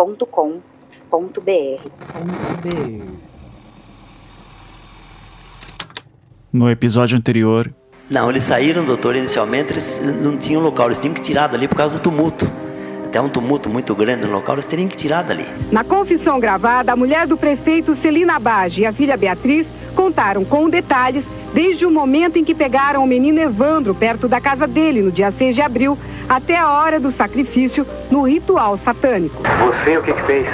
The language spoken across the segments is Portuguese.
contato@projetohumanos.com.br. No episódio anterior. Não, eles saíram, doutor, inicialmente eles não tinham local, eles tinham que tirar dali por causa do tumulto. Até um tumulto muito grande no local, eles teriam que tirar dali. Na confissão gravada, a mulher do prefeito Celina Bage e a filha Beatriz contaram com detalhes desde o momento em que pegaram o menino Evandro perto da casa dele no dia 6 de abril até a hora do sacrifício no ritual satânico. Você o que, que fez?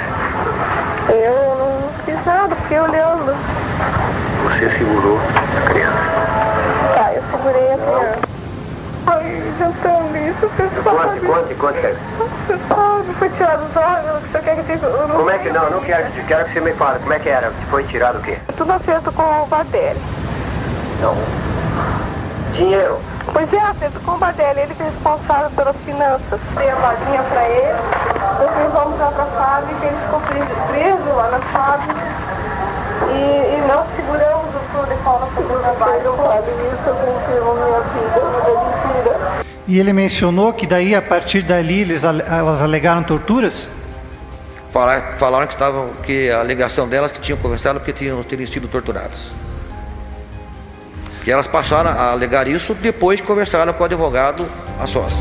Eu não fiz nada, fiquei olhando. Você segurou a criança? Tá, eu segurei a criança. Ai, jantando isso, você Conte, conte, conte, Kevin. Você sabe, foi tirado os órgãos, você quer que eu não Como é que não? Não quero, quero que você me fale. Como é que era? Foi tirado o quê? Tudo acerto com o Bardelli. Não. Dinheiro. Pois é, acerto com o Bardelli, ele que é responsável pelas finanças. Dei a vaguinha pra ele, nós levamos lá pra fábrica, ele ficou preso, preso lá na fábrica. E, e nós seguramos o flor de fauna para o trabalho. Eu falei isso, eu minha vida, não é mentira. E ele mencionou que daí, a partir dali, eles, elas alegaram torturas? Falaram que estavam, que a alegação delas que tinham conversado porque tinham, teriam sido torturadas. E elas passaram a alegar isso depois que conversaram com o advogado a sós.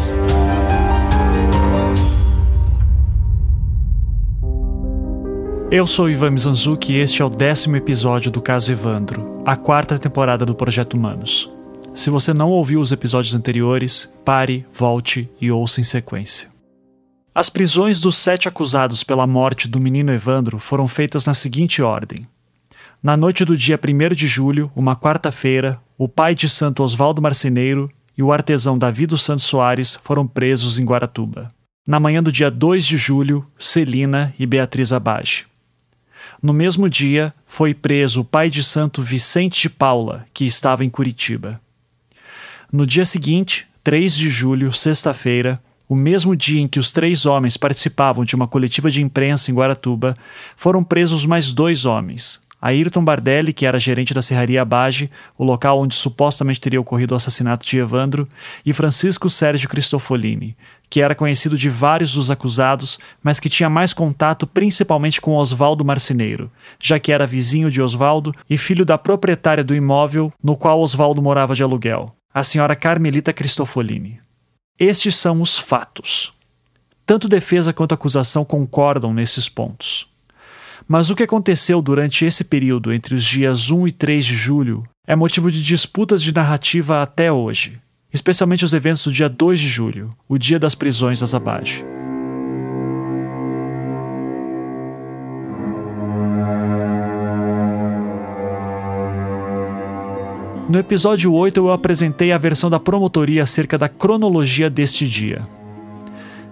Eu sou Ivan Mizanzuki e este é o décimo episódio do caso Evandro, a quarta temporada do Projeto Humanos. Se você não ouviu os episódios anteriores, pare, volte e ouça em sequência. As prisões dos sete acusados pela morte do menino Evandro foram feitas na seguinte ordem. Na noite do dia 1 de julho, uma quarta-feira, o pai de Santo Oswaldo Marceneiro e o artesão Davi dos Santos Soares foram presos em Guaratuba. Na manhã do dia 2 de julho, Celina e Beatriz Abage. No mesmo dia, foi preso o pai de santo Vicente de Paula, que estava em Curitiba. No dia seguinte, 3 de julho, sexta-feira, o mesmo dia em que os três homens participavam de uma coletiva de imprensa em Guaratuba, foram presos mais dois homens. Ayrton Bardelli, que era gerente da Serraria Abage, o local onde supostamente teria ocorrido o assassinato de Evandro, e Francisco Sérgio Cristofolini, que era conhecido de vários dos acusados, mas que tinha mais contato principalmente com Oswaldo Marceneiro, já que era vizinho de Oswaldo e filho da proprietária do imóvel no qual Oswaldo morava de aluguel, a senhora Carmelita Cristofolini. Estes são os fatos. Tanto defesa quanto acusação concordam nesses pontos. Mas o que aconteceu durante esse período entre os dias 1 e 3 de julho é motivo de disputas de narrativa até hoje especialmente os eventos do dia 2 de julho, o dia das prisões das Abage. No episódio 8, eu apresentei a versão da promotoria acerca da cronologia deste dia.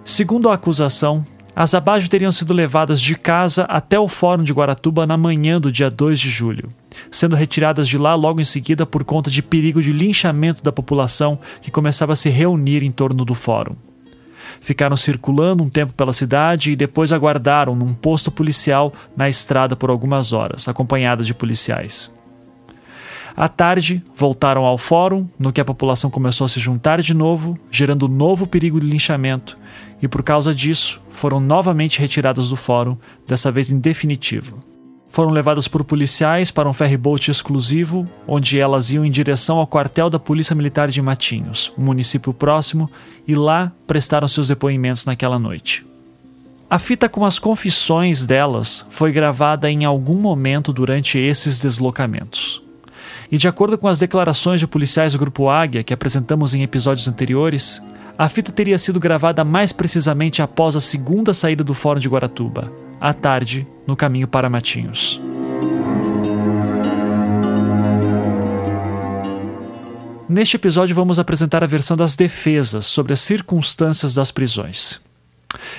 Segundo a acusação, as Abajo teriam sido levadas de casa até o Fórum de Guaratuba na manhã do dia 2 de julho, sendo retiradas de lá logo em seguida por conta de perigo de linchamento da população que começava a se reunir em torno do fórum. Ficaram circulando um tempo pela cidade e depois aguardaram num posto policial na estrada por algumas horas, acompanhadas de policiais. À tarde, voltaram ao fórum, no que a população começou a se juntar de novo, gerando novo perigo de linchamento, e por causa disso, foram novamente retiradas do fórum, dessa vez em definitivo. Foram levadas por policiais para um ferryboat exclusivo, onde elas iam em direção ao quartel da Polícia Militar de Matinhos, um município próximo, e lá prestaram seus depoimentos naquela noite. A fita com as confissões delas foi gravada em algum momento durante esses deslocamentos. E de acordo com as declarações de policiais do Grupo Águia que apresentamos em episódios anteriores, a fita teria sido gravada mais precisamente após a segunda saída do Fórum de Guaratuba, à tarde, no caminho para Matinhos. Neste episódio, vamos apresentar a versão das defesas sobre as circunstâncias das prisões.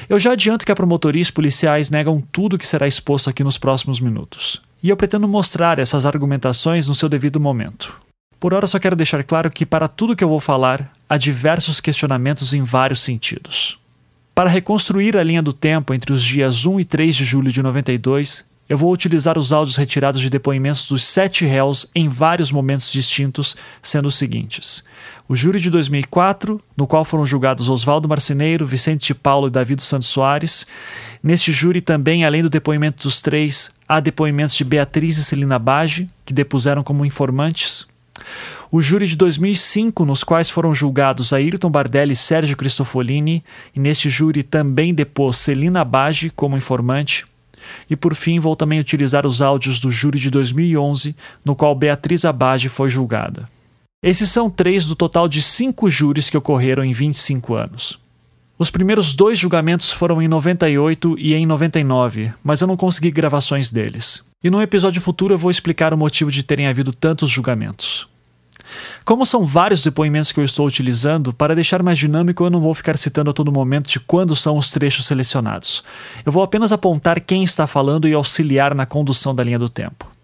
Eu já adianto que a promotoria e os policiais negam tudo que será exposto aqui nos próximos minutos. E eu pretendo mostrar essas argumentações no seu devido momento. Por hora, só quero deixar claro que, para tudo que eu vou falar, há diversos questionamentos em vários sentidos. Para reconstruir a linha do tempo entre os dias 1 e 3 de julho de 92, eu vou utilizar os áudios retirados de depoimentos dos sete réus em vários momentos distintos, sendo os seguintes: o júri de 2004, no qual foram julgados Oswaldo Marceneiro, Vicente de Paulo e Davi dos Santos Soares. Neste júri também, além do depoimento dos três, há depoimentos de Beatriz e Celina Bage, que depuseram como informantes o júri de 2005, nos quais foram julgados Ayrton Bardelli e Sérgio Cristofolini, e neste júri também depôs Celina Bage como informante. E por fim, vou também utilizar os áudios do júri de 2011, no qual Beatriz Abage foi julgada. Esses são três do total de cinco júris que ocorreram em 25 anos. Os primeiros dois julgamentos foram em 98 e em 99, mas eu não consegui gravações deles. E num episódio futuro eu vou explicar o motivo de terem havido tantos julgamentos. Como são vários depoimentos que eu estou utilizando, para deixar mais dinâmico eu não vou ficar citando a todo momento de quando são os trechos selecionados. Eu vou apenas apontar quem está falando e auxiliar na condução da linha do tempo.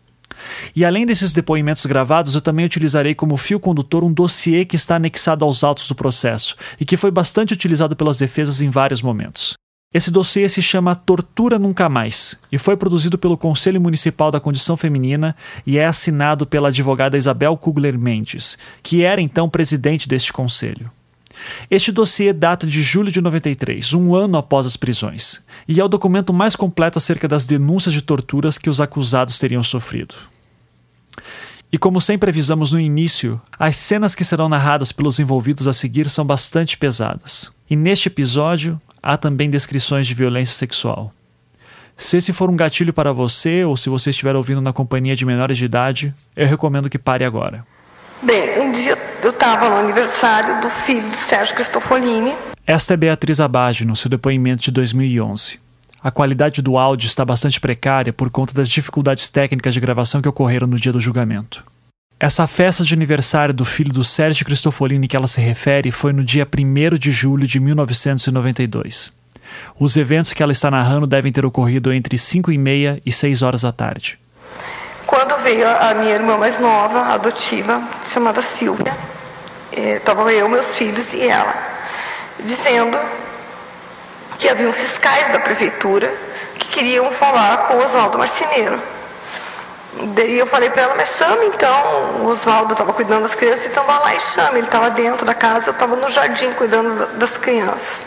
E além desses depoimentos gravados, eu também utilizarei como fio condutor um dossiê que está anexado aos autos do processo e que foi bastante utilizado pelas defesas em vários momentos. Esse dossiê se chama Tortura Nunca Mais e foi produzido pelo Conselho Municipal da Condição Feminina e é assinado pela advogada Isabel Kugler Mendes, que era então presidente deste conselho. Este dossiê data de julho de 93, um ano após as prisões, e é o documento mais completo acerca das denúncias de torturas que os acusados teriam sofrido. E como sempre avisamos no início, as cenas que serão narradas pelos envolvidos a seguir são bastante pesadas. E neste episódio, há também descrições de violência sexual. Se esse for um gatilho para você ou se você estiver ouvindo na companhia de menores de idade, eu recomendo que pare agora. Bem, um dia eu estava no aniversário do filho de Sérgio Cristofolini. Esta é Beatriz Abage no seu depoimento de 2011. A qualidade do áudio está bastante precária por conta das dificuldades técnicas de gravação que ocorreram no dia do julgamento. Essa festa de aniversário do filho do Sérgio Cristofolini que ela se refere foi no dia 1 de julho de 1992. Os eventos que ela está narrando devem ter ocorrido entre 5 e meia e 6 horas da tarde. Quando veio a minha irmã mais nova, adotiva, chamada Silvia, estavam eu, meus filhos e ela, dizendo que haviam fiscais da prefeitura que queriam falar com Oswaldo Marceneiro. Daí eu falei para ela, mas chame então. O Oswaldo estava cuidando das crianças, então vá lá e chame. Ele estava dentro da casa, eu estava no jardim cuidando das crianças.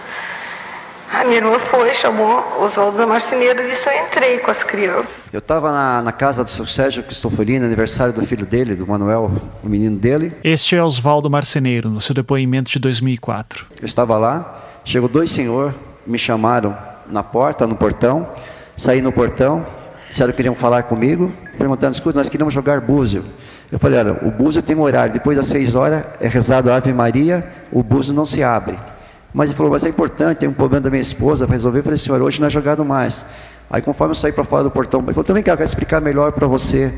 A minha irmã foi, chamou Oswaldo da Marceneiro e disse: Eu entrei com as crianças. Eu estava na, na, casa do seu Sérgio Cristofolini, aniversário do filho dele, do Manuel, o menino dele. Este é Oswaldo Marceneiro, no seu depoimento de 2004. Eu estava lá, chegou dois senhores, me chamaram na porta, no portão, saí no portão, disseram que queriam falar comigo, perguntando, escuta, nós queríamos jogar búzio. Eu falei, olha, o búzio tem um horário, depois das seis horas é rezado a Ave Maria, o búzio não se abre. Mas ele falou, mas é importante, tem um problema da minha esposa para resolver. Eu falei, senhor, hoje não é jogado mais. Aí conforme eu saí para fora do portão, ele falou, também quero, explicar melhor para você,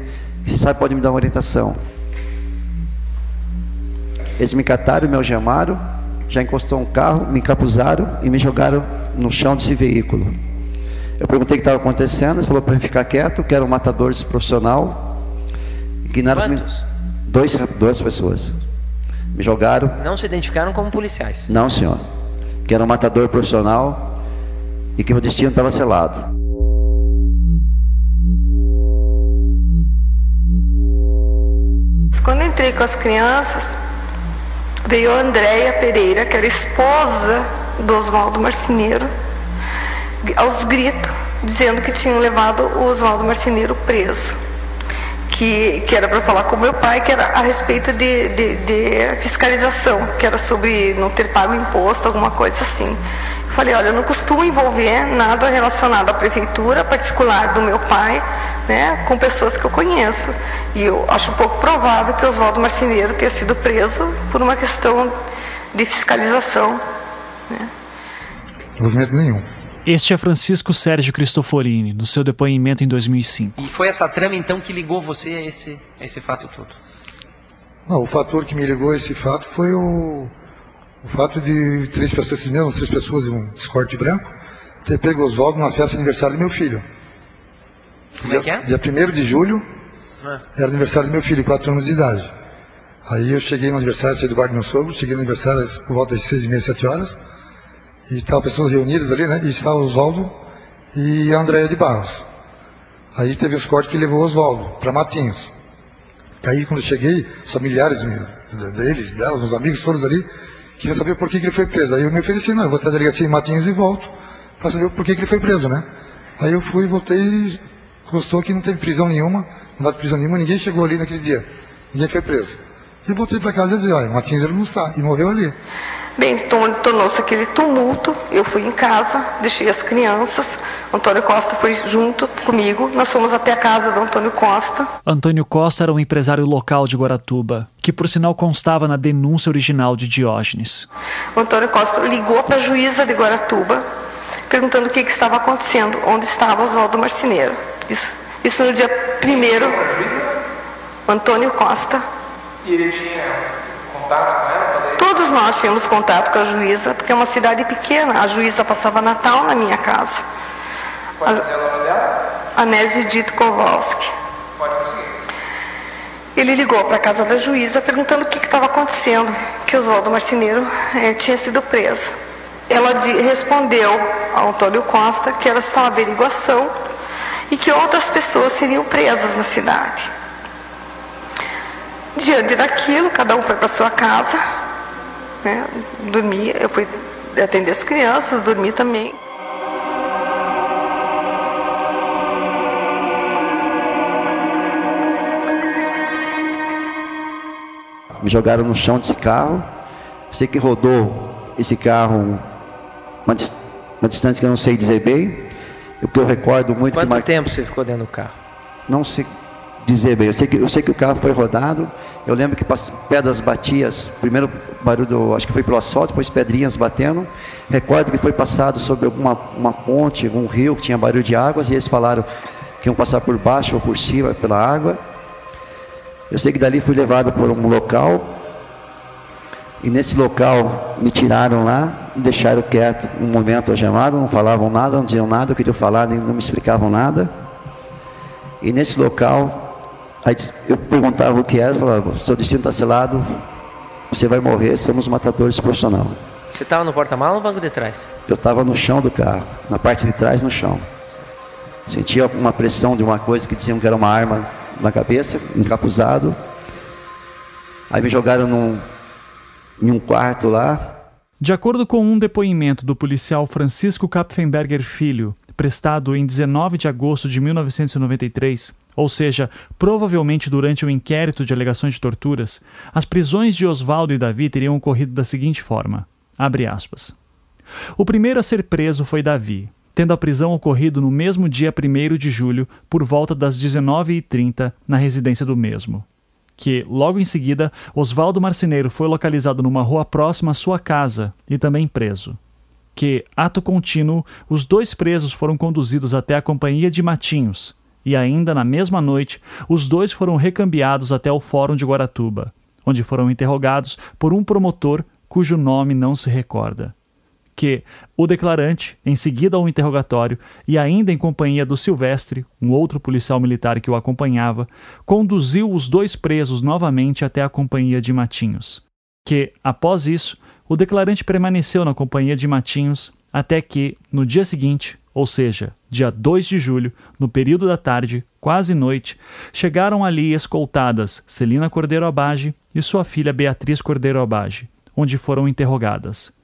se sabe pode me dar uma orientação. Eles me cataram, me algemaram, já encostou um carro, me encapuzaram e me jogaram no chão desse veículo. Eu perguntei o que estava acontecendo, ele falou para mim ficar quieto, que era um matador profissional. Que nada Quantos? Dois, duas pessoas. Me jogaram. Não se identificaram como policiais? Não, senhor. Que era um matador profissional e que meu destino estava selado. Quando entrei com as crianças, veio a Andréia Pereira, que era esposa do Oswaldo Marceneiro aos gritos, dizendo que tinham levado o Oswaldo Marceneiro preso. Que, que era para falar com meu pai, que era a respeito de, de, de, fiscalização, que era sobre não ter pago imposto, alguma coisa assim. Eu falei, olha, eu não costumo envolver nada relacionado à prefeitura particular do meu pai, né, com pessoas que eu conheço. E eu acho pouco provável que Oswaldo Marceneiro tenha sido preso por uma questão de fiscalização. Né. Movimento nenhum. Este é Francisco Sérgio Cristoforini, no seu depoimento em 2005. E foi essa trama então que ligou você a esse, a esse fato todo? Não, o fator que me ligou a esse fato foi o, o fato de três pessoas, esses mesmos três pessoas, um escorte branco, ter pego Oswaldo numa festa de aniversário do meu filho. Como dia, é que é? Dia 1 de julho, Ah. era aniversário do meu filho, 4 anos de idade. Aí eu cheguei no aniversário, saí do bar do meu sogro, cheguei no aniversário por volta das 6 e meia, 7 horas. E estavam pessoas reunidas ali, né? E estava Oswaldo e Andréia de Barros. Aí teve os cortes que levou Oswaldo para Matinhos. Aí quando eu cheguei, os familiares meu, deles, delas, os amigos todos ali, queriam saber por que, que ele foi preso. Aí eu me ofereci, não, eu vou até a delegacia em Matinhos e volto para saber por que, que ele foi preso, né? Aí eu fui, voltei e constou que não teve prisão nenhuma, não dá prisão nenhuma, ninguém chegou ali naquele dia. Ninguém foi preso. E voltei para casa e disse, olha, Martins ele não está, e morreu ali. Bem, então tornou-se aquele tumulto. Eu fui em casa, deixei as crianças. Antônio Costa foi junto comigo. Nós fomos até a casa do Antônio Costa. Antônio Costa era um empresário local de Guaratuba, que por sinal constava na denúncia original de Diógenes. O Antônio Costa ligou para a juíza de Guaratuba, perguntando o que, que estava acontecendo, onde estava Oswaldo Marceneiro. Isso, isso no dia primeiro. Antônio Costa. E ele tinha contato com ela? Todos nós tínhamos contato com a juíza, porque é uma cidade pequena. A juíza passava Natal na minha casa. Pode dizer o nome dela? Anese Dito Kowalski. Pode conseguir. Ele ligou para a casa da juíza perguntando o que estava acontecendo, que Oswaldo Marceneiro eh, tinha sido preso. Ela di- respondeu ao Antônio Costa que era só uma averiguação e que outras pessoas seriam presas na cidade. Diante daquilo, cada um foi para sua casa, né, dormia, eu fui atender as crianças, dormi também. Me jogaram no chão desse carro. Sei que rodou esse carro uma, uma distância que eu não sei dizer bem. Que eu recordo muito Quanto tempo você ficou dentro do carro? não sei dizer bem. Eu sei que eu sei que o carro foi rodado. Eu lembro que pedras batias, primeiro barulho, acho que foi pelo asfalto, depois pedrinhas batendo. Recordo que foi passado sobre alguma uma ponte, algum rio que tinha barulho de águas e eles falaram que iam passar por baixo ou por cima pela água. Eu sei que dali fui levado por um local e nesse local me tiraram lá, me deixaram quieto um momento algemado, não falavam nada, não diziam nada, eu queria falar, nem não me explicavam nada. E nesse local, aí eu perguntava o que era, falava, seu destino está selado, você vai morrer, somos matadores profissionais. Você estava no porta-mala ou no banco de trás? Eu estava no chão do carro, na parte de trás no chão. Sentia uma pressão de uma coisa que diziam que era uma arma na cabeça, encapuzado. Aí me jogaram num, em um quarto lá, De acordo com um depoimento do policial Francisco Kapfenberger Filho, prestado em 19 de agosto de 1993, ou seja, provavelmente durante o inquérito de alegações de torturas, as prisões de Oswaldo e Davi teriam ocorrido da seguinte forma. O primeiro a ser preso foi Davi, tendo a prisão ocorrido no mesmo dia 1 de julho, por volta das 19h30, na residência do mesmo que, logo em seguida, Oswaldo Marceneiro foi localizado numa rua próxima à sua casa e também preso. Que, ato contínuo, os dois presos foram conduzidos até a companhia de Matinhos, e ainda na mesma noite, os dois foram recambiados até o Fórum de Guaratuba, onde foram interrogados por um promotor cujo nome não se recorda que o declarante, em seguida ao interrogatório e ainda em companhia do Silvestre, um outro policial militar que o acompanhava, conduziu os dois presos novamente até a companhia de Matinhos. Que, após isso, o declarante permaneceu na companhia de Matinhos até que, no dia seguinte, ou seja, dia 2 de julho, no período da tarde, quase noite, chegaram ali escoltadas Celina Cordeiro Abage e sua filha Beatriz Cordeiro Abage, onde foram interrogadas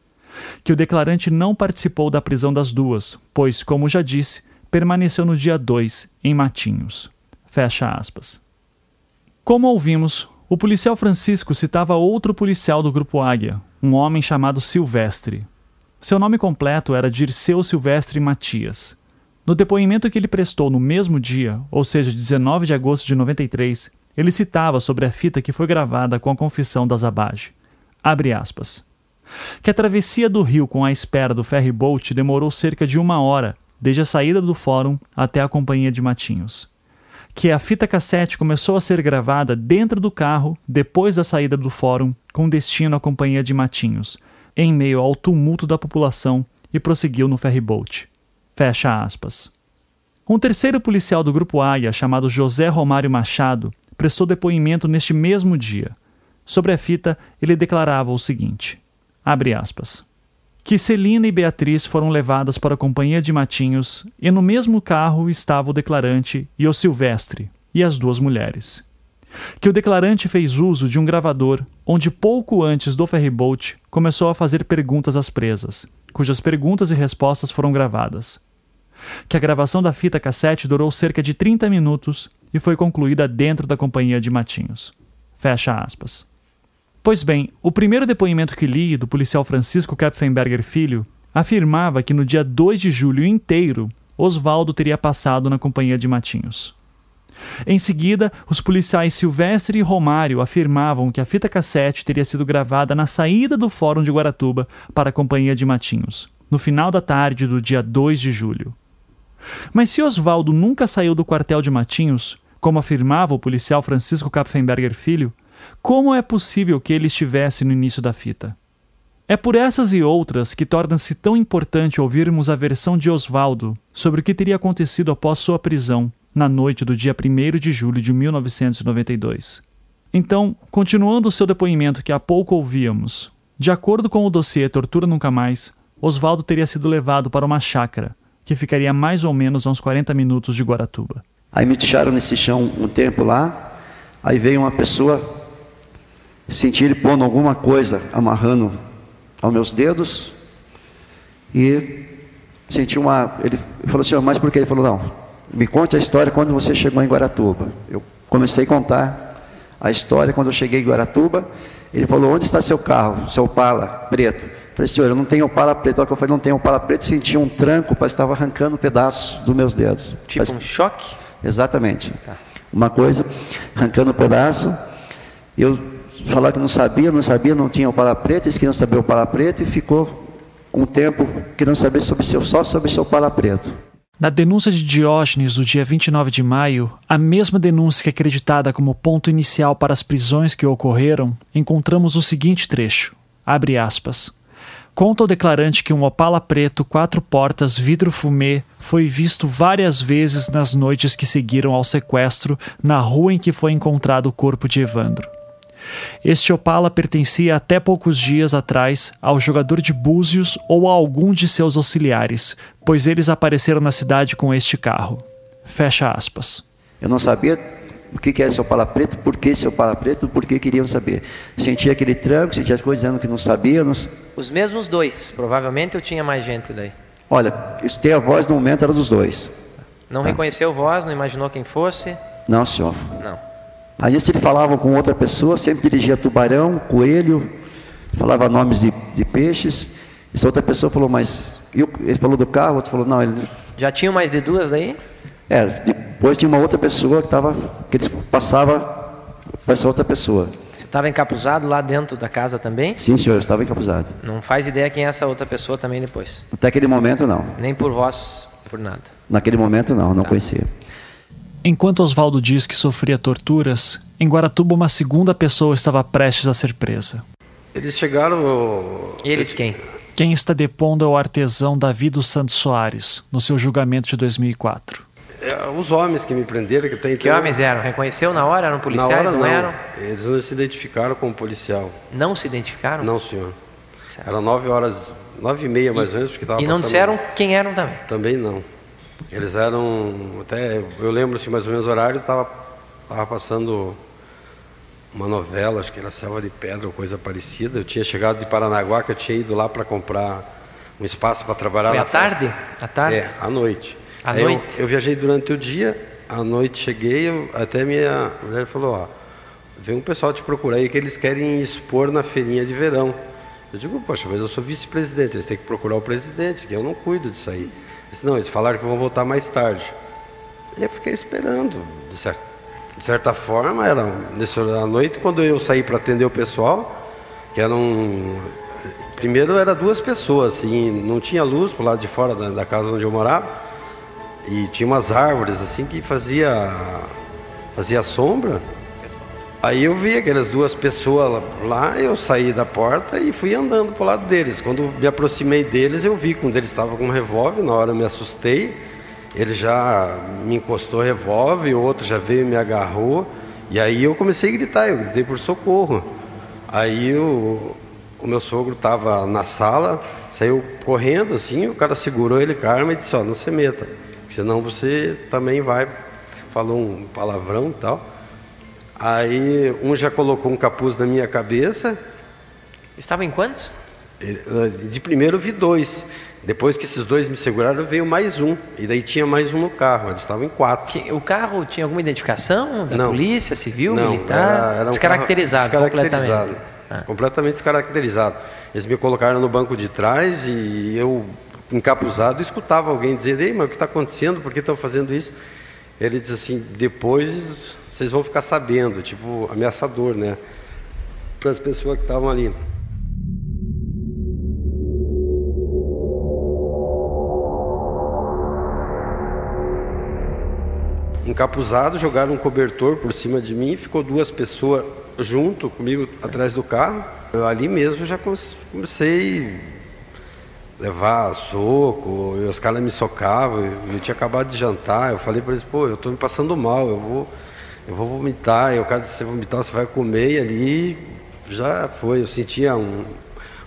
que o declarante não participou da prisão das duas, pois, como já disse, permaneceu no dia 2 em Matinhos. Fecha aspas. Como ouvimos, o policial Francisco citava outro policial do Grupo Águia, um homem chamado Silvestre. Seu nome completo era Dirceu Silvestre Matias. No depoimento que ele prestou no mesmo dia, ou seja, 19 de agosto de 93, ele citava sobre a fita que foi gravada com a confissão das Abage. Abre aspas que a travessia do rio com a espera do ferry-boat demorou cerca de uma hora, desde a saída do fórum até a companhia de Matinhos. Que a fita cassete começou a ser gravada dentro do carro depois da saída do fórum, com destino à companhia de Matinhos, em meio ao tumulto da população, e prosseguiu no ferry-boat. Fecha aspas. Um terceiro policial do Grupo AIA, chamado José Romário Machado, prestou depoimento neste mesmo dia. Sobre a fita, ele declarava o seguinte: abre aspas. Que Celina e Beatriz foram levadas para a companhia de Matinhos e no mesmo carro estava o declarante e o Silvestre, e as duas mulheres. Que o declarante fez uso de um gravador onde pouco antes do ferryboat começou a fazer perguntas às presas, cujas perguntas e respostas foram gravadas. Que a gravação da fita cassete durou cerca de 30 minutos e foi concluída dentro da companhia de Matinhos. Fecha aspas. Pois bem, o primeiro depoimento que li do policial Francisco Kapfenberger Filho afirmava que no dia 2 de julho inteiro, Oswaldo teria passado na companhia de Matinhos. Em seguida, os policiais Silvestre e Romário afirmavam que a fita cassete teria sido gravada na saída do Fórum de Guaratuba para a companhia de Matinhos, no final da tarde do dia 2 de julho. Mas se Oswaldo nunca saiu do quartel de Matinhos, como afirmava o policial Francisco Kapfenberger Filho, como é possível que ele estivesse no início da fita? É por essas e outras que torna-se tão importante ouvirmos a versão de Oswaldo sobre o que teria acontecido após sua prisão, na noite do dia 1 de julho de 1992. Então, continuando o seu depoimento que há pouco ouvíamos, de acordo com o dossiê Tortura Nunca Mais, Oswaldo teria sido levado para uma chácara, que ficaria mais ou menos a uns 40 minutos de Guaratuba. Aí me deixaram nesse chão um tempo lá, aí veio uma pessoa Senti ele pondo alguma coisa amarrando aos meus dedos e senti uma. Ele falou assim, mas por que? Ele falou, não, me conte a história quando você chegou em Guaratuba. Eu comecei a contar a história quando eu cheguei em Guaratuba. Ele falou, onde está seu carro, seu Opala preto? Eu falei, senhor, eu não tenho Opala preto. Olha que eu falei, não tenho Opala preto, senti um tranco, parece que estava arrancando um pedaço dos meus dedos. Tipo parece... um choque? Exatamente. Tá. Uma coisa, arrancando um pedaço. Eu falar que não sabia, não sabia, não tinha o pala preto, eles queriam saber o pala preto e ficou um tempo querendo saber sobre seu, só sobre seu pala preto. Na denúncia de Diógenes, do dia 29 de maio, a mesma denúncia que é acreditada como ponto inicial para as prisões que ocorreram, encontramos o seguinte trecho: abre aspas. Conta o declarante que um Opala preto, quatro portas, vidro fumê, foi visto várias vezes nas noites que seguiram ao sequestro na rua em que foi encontrado o corpo de Evandro. Este Opala pertencia até poucos dias atrás ao jogador de Búzios ou a algum de seus auxiliares, pois eles apareceram na cidade com este carro. Fecha aspas. Eu não sabia o que era esse Opala preto, por que esse Opala preto, por que queriam saber. Sentia aquele tranco, sentia as coisas dizendo que não sabíamos. Os mesmos dois, provavelmente eu tinha mais gente daí. Olha, tem a voz no momento era dos dois. Não tá. reconheceu voz, não imaginou quem fosse? Não, senhor. Não. Aí se ele falava com outra pessoa, sempre dirigia tubarão, coelho, falava nomes de, de peixes. Essa outra pessoa falou, mas ele falou do carro, outro falou, não, ele. Já tinha mais de duas daí? É, depois tinha uma outra pessoa que estava, que ele passava para essa outra pessoa. Você estava encapuzado lá dentro da casa também? Sim, senhor, estava encapuzado. Não faz ideia quem é essa outra pessoa também depois? Até aquele momento não. Nem por voz, por nada. Naquele momento não, não tá. conhecia. Enquanto Oswaldo diz que sofria torturas, em Guaratuba uma segunda pessoa estava prestes a ser presa. Eles chegaram. Eles quem? Quem está depondo é o artesão Davi dos Santos Soares, no seu julgamento de 2004. É, os homens que me prenderam, que tem Que homens eram? Reconheceu na hora? Eram policiais? Na hora, não, não, eram? Eles não se identificaram como policial. Não se identificaram? Não, senhor. Era nove horas, nove e meia mais ou menos, porque estava E não passando... disseram quem eram também? Também não. Eles eram, até, eu lembro assim, mais ou menos o horário, estava tava passando uma novela, acho que era Selva de Pedra ou coisa parecida. Eu tinha chegado de Paranaguá, que eu tinha ido lá para comprar um espaço para trabalhar Foi na à tarde? Festa. À tarde? É, à noite. À Aí noite? Eu, eu, viajei durante o dia, à noite cheguei, eu, até minha mulher falou, ó, vem um pessoal te procurar aí que eles querem expor na feirinha de verão. Eu digo, poxa, mas eu sou vice-presidente, eles têm que procurar o presidente, que eu não cuido disso aí. Disse, não, eles falaram que vão voltar mais tarde. Eu fiquei esperando, de, certa, de certa forma, era nessa à noite, quando eu saí para atender o pessoal, que eram. Primeiro era duas pessoas, assim, não tinha luz pro lado de fora da, da casa onde eu morava, e tinha umas árvores assim que fazia, fazia sombra. Aí eu vi aquelas duas pessoas lá, eu saí da porta e fui andando pro lado deles. Quando me aproximei deles, eu vi que um deles estava com um revólver, na hora eu me assustei. Ele já me encostou o revólver, o outro já veio e me agarrou. E aí eu comecei a gritar, eu gritei por socorro. Aí o, o meu sogro estava na sala, saiu correndo assim, o cara segurou ele com a arma e disse, ó, oh, não se meta, senão você também vai. Falou um palavrão e tal. Aí um já colocou um capuz na minha cabeça. Estava em quantos? De primeiro vi dois. Depois que esses dois me seguraram, veio mais um. E daí tinha mais um no carro. Eles estavam em quatro. O carro tinha alguma identificação da Não. polícia, civil, Não, militar? era- era um descaracterizado, descaracterizado. completamente. Ah. Completamente descaracterizado. Eles me colocaram no banco de trás e eu, encapuzado, escutava alguém dizer: Ei, mas o que está acontecendo? Por que estão fazendo isso? Ele diz assim: depois vocês vão ficar sabendo, tipo, ameaçador, né? Para as pessoas que estavam ali. Encapuzado, jogaram um cobertor por cima de mim, ficou duas pessoas junto comigo atrás do carro. Eu, ali mesmo já comecei levar soco, os caras me socavam, eu tinha acabado de jantar, eu falei para eles, pô, eu estou me passando mal, eu vou, eu vou vomitar, e o cara disse, você vomitar, você vai comer, e ali já foi, eu sentia um,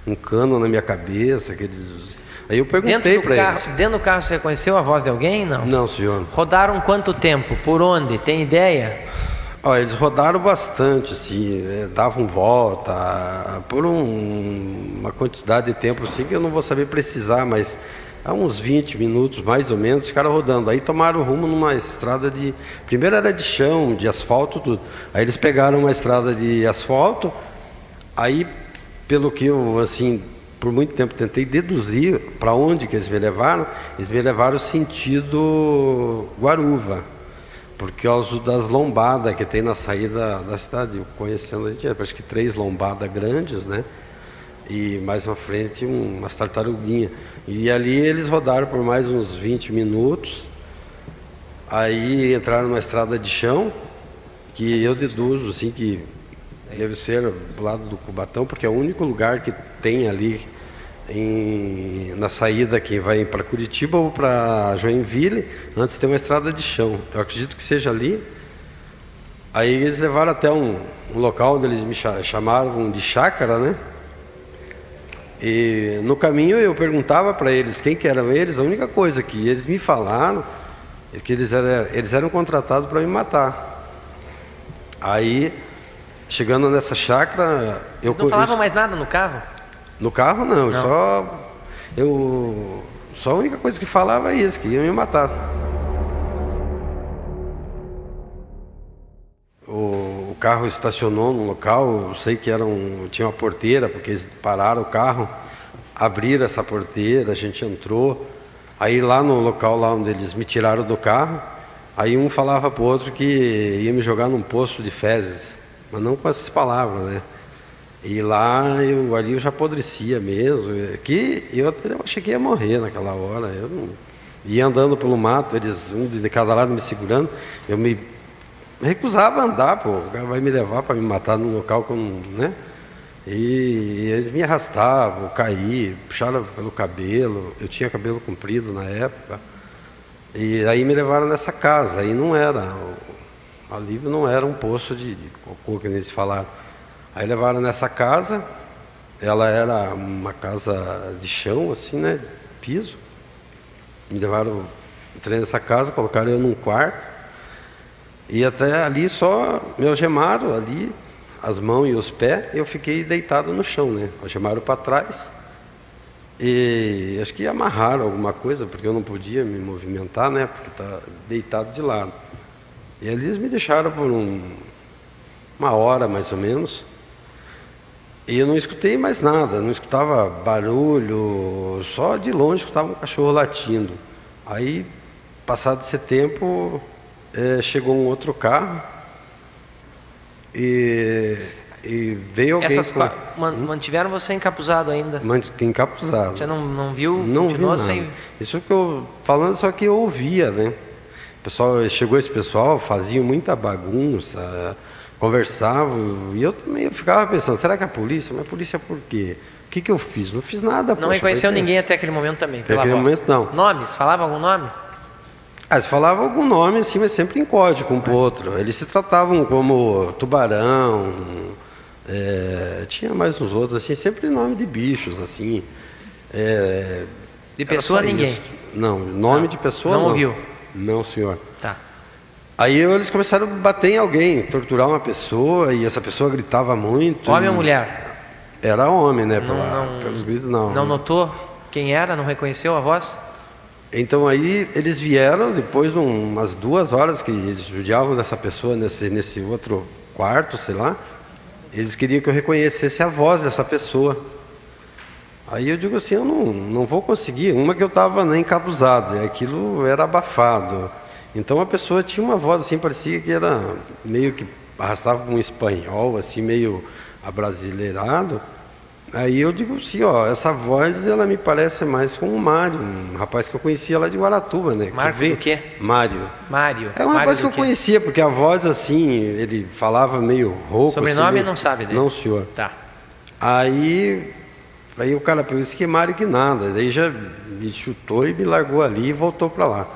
um cano na minha cabeça, aqueles... Aí eu perguntei para eles. dentro do carro você reconheceu a voz de alguém? Não. Não, senhor. Rodaram quanto tempo? Por onde? Tem ideia? Ó, eles rodaram bastante, assim, né, davam volta, por um- uma quantidade de tempo assim que eu não vou saber precisar, mas há uns 20 minutos mais ou menos, ficaram rodando. Aí tomaram rumo numa estrada de. Primeiro era de chão, de asfalto, tudo. Aí eles pegaram uma estrada de asfalto, aí, pelo que eu, assim, por muito tempo tentei deduzir para onde que eles me levaram, eles me levaram sentido Guaruva por causa das lombadas que tem na saída da cidade. Conhecendo a gente, acho que três lombadas grandes, né? E mais na frente um, umas tartaruguinhas. E ali eles rodaram por mais uns 20 minutos. Aí entraram numa estrada de chão, que eu deduzo assim que deve ser do lado do Cubatão, porque é o único lugar que tem ali em- na saída que vai para Curitiba ou para Joinville, antes tem uma estrada de chão. Eu acredito que seja ali. Aí eles levaram até um, um local onde eles me cha- chamaram de chácara, né? E no caminho eu perguntava para eles quem que eram eles. A única coisa que eles me falaram é que eles eram, eles eram contratados para me matar. Aí, chegando nessa chácara, eu Eles não falavam eu- mais nada no carro? no carro não, Não. só eu só a única coisa que falava é isso, que iam me matar. Carro estacionou num local, eu sei que era um, tinha uma porteira, porque eles pararam o carro, abriram essa porteira, a gente entrou. Aí lá no local lá onde eles me tiraram do carro, aí um falava pro outro que ia me jogar num poço de fezes, mas não com essas palavras, né? E lá eu ali eu já apodrecia mesmo, que eu que ia morrer naquela hora. Eu não ia andando pelo mato, eles um de cada lado me segurando, eu me recusava andar, pô, o cara vai me levar para me matar num local que eu não, né? E eles me arrastavam, caí, puxaram pelo cabelo, eu tinha cabelo comprido na época. E aí me levaram nessa casa, aí não era, alívio não era um poço de, de cocô que eles falaram. Aí levaram nessa casa, ela era uma casa de chão, assim, né? Piso. Me levaram, entrei nessa casa, colocaram eu num quarto. E até ali só me algemaram ali, as mãos e os pés, eu fiquei deitado no chão, né? Algemaram para trás. E acho que amarraram alguma coisa, porque eu não podia me movimentar, né? Porque tá deitado de lado. E eles me deixaram por um, uma hora mais ou menos. E eu não escutei mais nada, não escutava barulho, só de longe escutava um cachorro latindo. Aí, passado esse tempo, eh, chegou um outro carro e, e veio alguém Essas com- man- mantiveram você encapuzado ainda? Mant- encapuzado. Você não, não viu? Não vi continuou nada. sem. Isso que eu falando só que eu ouvia, né? O pessoal chegou esse pessoal, faziam muita bagunça, conversavam e eu também eu ficava pensando, será que a polícia? Mas a polícia por quê? O que, que eu fiz? Não fiz nada. Não poxa, reconheceu ter- ninguém até aquele momento também, Até aquele voz. momento, não. Nomes? Falava algum nome? Ah, se falava algum nome assim, mas sempre em código um pro outro. Eles se tratavam como tubarão, é, tinha mais uns outros, assim, sempre nome de bichos, assim. É, De pessoa, ninguém? isso. Não, nome Não. de pessoa Não não. ouviu? Não, senhor. Tá. Aí eles começaram a bater em alguém, torturar uma pessoa, e essa pessoa gritava muito. Homem e- ou mulher? Era homem, né? Não- pela- não- pelos gritos, não. Não notou quem era? Não reconheceu a voz? Então aí eles vieram depois de um- umas duas horas que eles judiavam dessa pessoa nesse, nesse outro quarto, sei lá. Eles queriam que eu reconhecesse a voz dessa pessoa. Aí eu digo assim, eu não, não vou conseguir. Uma que eu estava né, encabuzado, e aquilo era abafado. Então a pessoa tinha uma voz assim, parecia que era meio que arrastava um espanhol, assim, meio abrasileirado. Aí eu digo assim, ó, essa voz ela me parece mais com o Mário, um rapaz que eu conhecia lá de Guaratuba, né? que Marco do quê? Mário. Mário. É um Mário rapaz que eu quê? conhecia, porque a voz assim, ele falava meio rouco. Sobrenome assim, meio- não sabe dele? Não, senhor. Tá. Aí, aí o cara pegou esse que Mário que nada. Daí já me chutou e me largou ali e voltou para lá.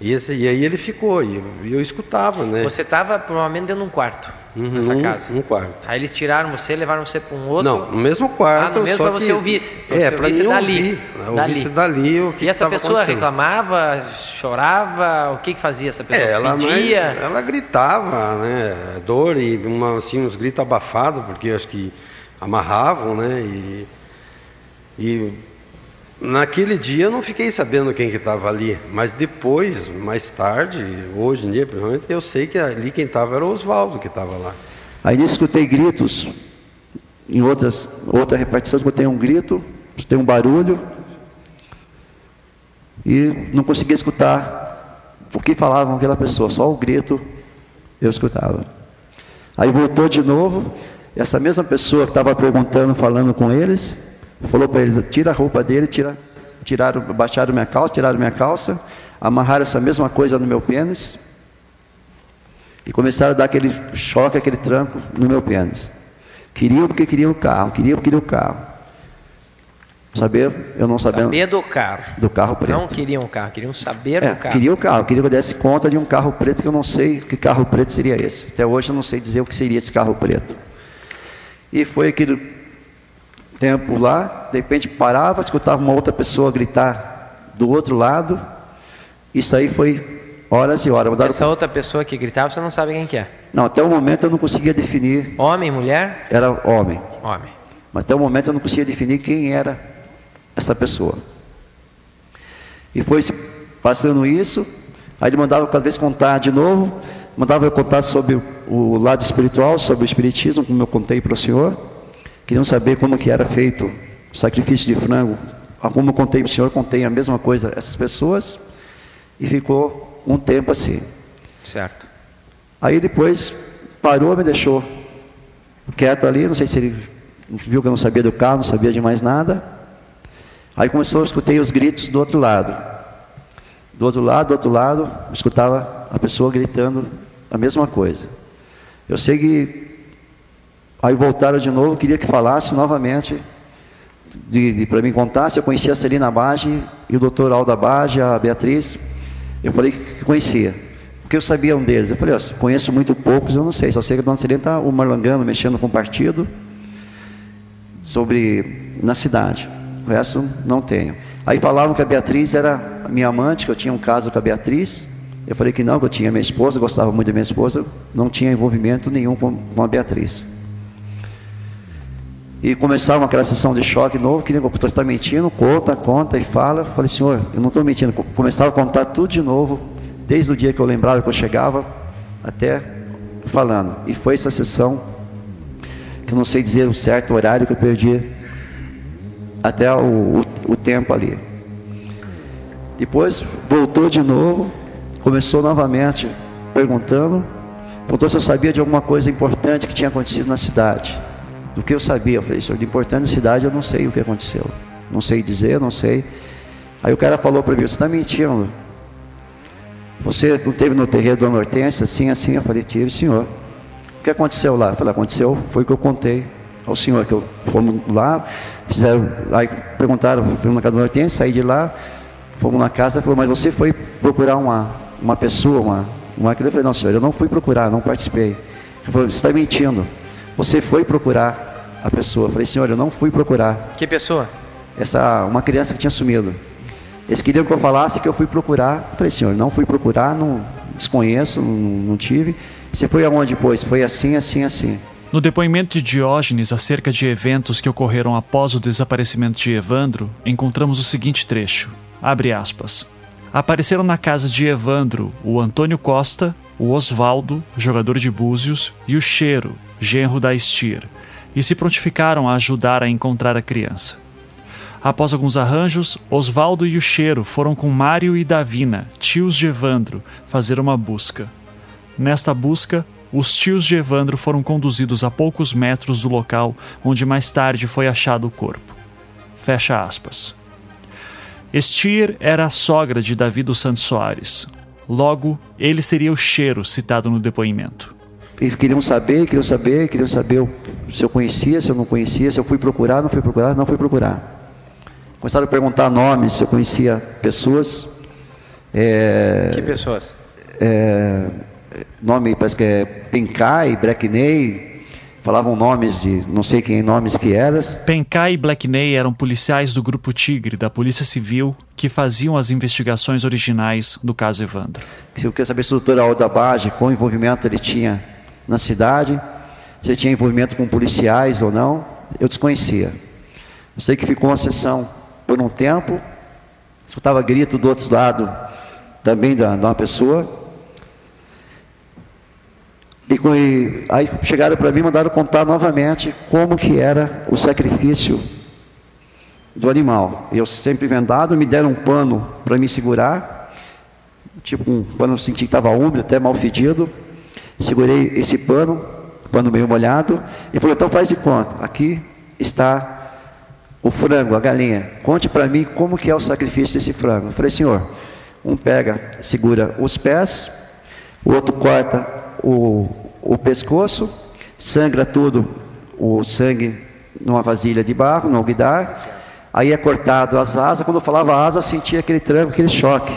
E, esse, e aí ele ficou, e eu, eu escutava, né? Você estava provavelmente dentro de um quarto, Uhum, nessa casa. Um quarto. Aí eles tiraram você, levaram você para um outro. Não, no mesmo quarto. Ah, no mesmo para você ouvisse. É, para mim dali. ouvir. Eu ouvisse dali o que E essa pessoa reclamava, chorava, o que que fazia essa pessoa? É, ela, Pedia? ela gritava, né? Dor e uma, assim, uns gritos abafados, porque acho que amarravam, né? E, e naquele dia eu não fiquei sabendo quem que estava ali, mas depois, mais tarde, hoje em dia, principalmente, eu sei que ali quem estava era o Oswaldo que estava lá. Aí nisso escutei gritos. Em outras, outra repartição, escutei um grito, escutei um barulho. E não conseguia escutar o que falavam aquela pessoa, só o grito eu escutava. Aí voltou de novo, essa mesma pessoa que estava perguntando, falando com eles, falou para eles, tira a roupa dele, tira, tiraram, baixaram minha calça, tiraram minha calça, amarraram essa mesma coisa no meu pênis, e começaram a dar aquele choque, aquele tranco no meu pênis. Queriam porque queriam o carro, queriam porque queriam o carro. Saber, eu não sabendo Saber do carro. do carro preto. Não queriam o carro, queriam saber É, do carro. queria o carro, queria que eu desse conta de um carro preto que eu não sei que carro preto seria esse. Até hoje eu não sei dizer o que seria esse carro preto. E foi aquele tempo lá, de repente parava, escutava uma outra pessoa gritar do outro lado. Isso aí foi horas e horas. Mudaram- Essa outra pessoa que gritava, você não sabe quem que é. Não, até o momento eu não conseguia definir. Homem, mulher? Era homem. Homem. Mas até o momento eu não conseguia definir quem era essa pessoa. E foi passando isso, aí ele mandava cada vez contar de novo, mandava eu contar sobre o lado espiritual, sobre o espiritismo, como eu contei para o senhor. Queriam saber como que era feito o sacrifício de frango. Ah, Como eu contei para o senhor, contei a mesma coisa a essas pessoas. E ficou um tempo assim. Certo. Aí depois parou, me deixou quieto ali, não sei se ele viu que eu não sabia do carro, não sabia de mais nada. Aí começou, eu escutei os gritos do outro lado. Do outro lado, do outro lado, eu escutava a pessoa gritando a mesma coisa. Eu sei que aí voltaram de novo, queria que falasse novamente, de, de, para mim contasse, eu conhecia a Celina Bage e o doutor Alda Bage, a Beatriz. Eu falei que conhecia. Porque eu sabia um deles. Eu falei, ó, conheço muito poucos, eu não sei. Só sei que a dona Celina está o marlangando, mexendo com o partido sobre na cidade. O resto não tenho. Aí falavam que a Beatriz era minha amante, que eu tinha um caso com a Beatriz. Eu falei que não, que eu tinha minha esposa, gostava muito da minha esposa, não tinha envolvimento nenhum com, com a Beatriz. E começava aquela sessão de choque novo, que você está mentindo, conta, conta e fala. Eu falei, senhor, eu não estou mentindo. Começava a contar tudo de novo, desde o dia que eu lembrava que eu chegava, até falando. E foi essa sessão, que eu não sei dizer o certo horário que eu perdi até o, o, o tempo ali. Depois voltou de novo, começou novamente perguntando, perguntou se eu sabia de alguma coisa importante que tinha acontecido na cidade. Do que eu sabia, eu falei, senhor, de importante cidade eu não sei o que aconteceu. Não sei dizer, não sei. Aí o cara falou para mim, você está mentindo. Você não teve no terreiro do Hortência, assim, assim? Eu falei, tive, senhor. O que aconteceu lá? Eu falei, aconteceu, foi o que eu contei ao senhor, que eu fomos lá, fizeram, aí perguntaram, fomos na casa do Hortência, saí de lá, fomos na casa, falou, mas você foi procurar uma, uma pessoa, uma, uma... Eu falei, não senhor, eu não fui procurar, não participei. Ele falou, você está mentindo, você foi procurar a pessoa. Eu falei, senhor, eu não fui procurar. Que pessoa? Essa, uma criança que tinha sumido. Eles queriam que eu falasse que eu fui procurar. Eu falei, senhor, não fui procurar, não desconheço, não, não tive. Você foi aonde depois? Foi assim, assim, assim. No depoimento de Diógenes acerca de eventos que ocorreram após o desaparecimento de Evandro, encontramos o seguinte trecho: abre aspas. Apareceram na casa de Evandro o Antônio Costa, o Osvaldo, jogador de Búzios, e o Cheiro, genro da Estir, e se prontificaram a ajudar a encontrar a criança. Após alguns arranjos, Osvaldo e o Cheiro foram com Mário e Davina, tios de Evandro, fazer uma busca. Nesta busca, os tios de Evandro foram conduzidos a poucos metros do local onde mais tarde foi achado o corpo. Fecha aspas. Stier era a sogra de Davi dos Santos Soares. Logo, ele seria o cheiro citado no depoimento. E queriam saber, queriam saber, queriam saber se eu conhecia, se eu não conhecia, se eu fui procurar, não fui procurar, não fui procurar. Começaram a perguntar nomes, se eu conhecia pessoas. É, que pessoas? É, nome, parece que é Penkai, Brackney, falavam nomes de não sei quem nomes que eram. Penkai e Blackney eram policiais do Grupo Tigre, da Polícia Civil, que faziam as investigações originais do caso Evandro. Se eu queria saber se o doutor Alda Bage, qual envolvimento ele tinha na cidade, se tinha envolvimento com policiais ou não, eu desconhecia. Eu sei que ficou uma sessão por um tempo, escutava grito do outro lado também de uma pessoa. E, e aí chegaram para mim e mandaram contar novamente como que era o sacrifício do animal. Eu sempre vendado, me deram um pano para me segurar, tipo um pano eu senti que estava úmido, até mal fedido. Segurei esse pano, pano meio molhado, e falou, então faz de conta, aqui está o frango, a galinha, conte para mim como que é o sacrifício desse frango. Eu falei, senhor, um pega, segura os pés, o outro corta o, o pescoço, sangra tudo, o sangue numa vasilha de barro, no alguidar, aí é cortado as asas, quando eu falava asa, eu sentia aquele tranco, aquele choque.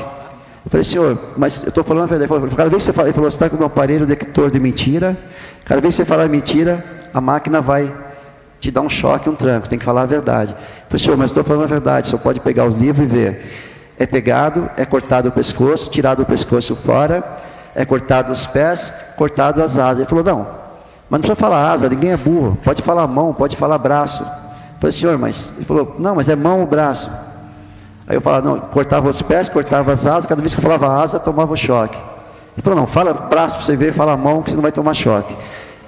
Eu falei, senhor, mas eu estou falando a verdade. Ele falou, cada vez que você fala, ele falou, você está com um aparelho detector de mentira, cada vez que você falar mentira, a máquina vai te dá um choque, um tranco, tem que falar a verdade. Eu falei, senhor, mas estou falando a verdade, só pode pegar os livros e ver. É pegado, é cortado o pescoço, tirado o pescoço fora, é cortado os pés, cortado as asas. Ele falou, não, mas não precisa falar asa, ninguém é burro, pode falar mão, pode falar braço. Eu falei, senhor, mas ele falou, não, mas é mão ou braço. Aí eu falava, não, cortava os pés, cortava as asas, cada vez que eu falava asa, tomava choque. Ele falou, não, fala braço para você ver, fala mão, que você não vai tomar choque.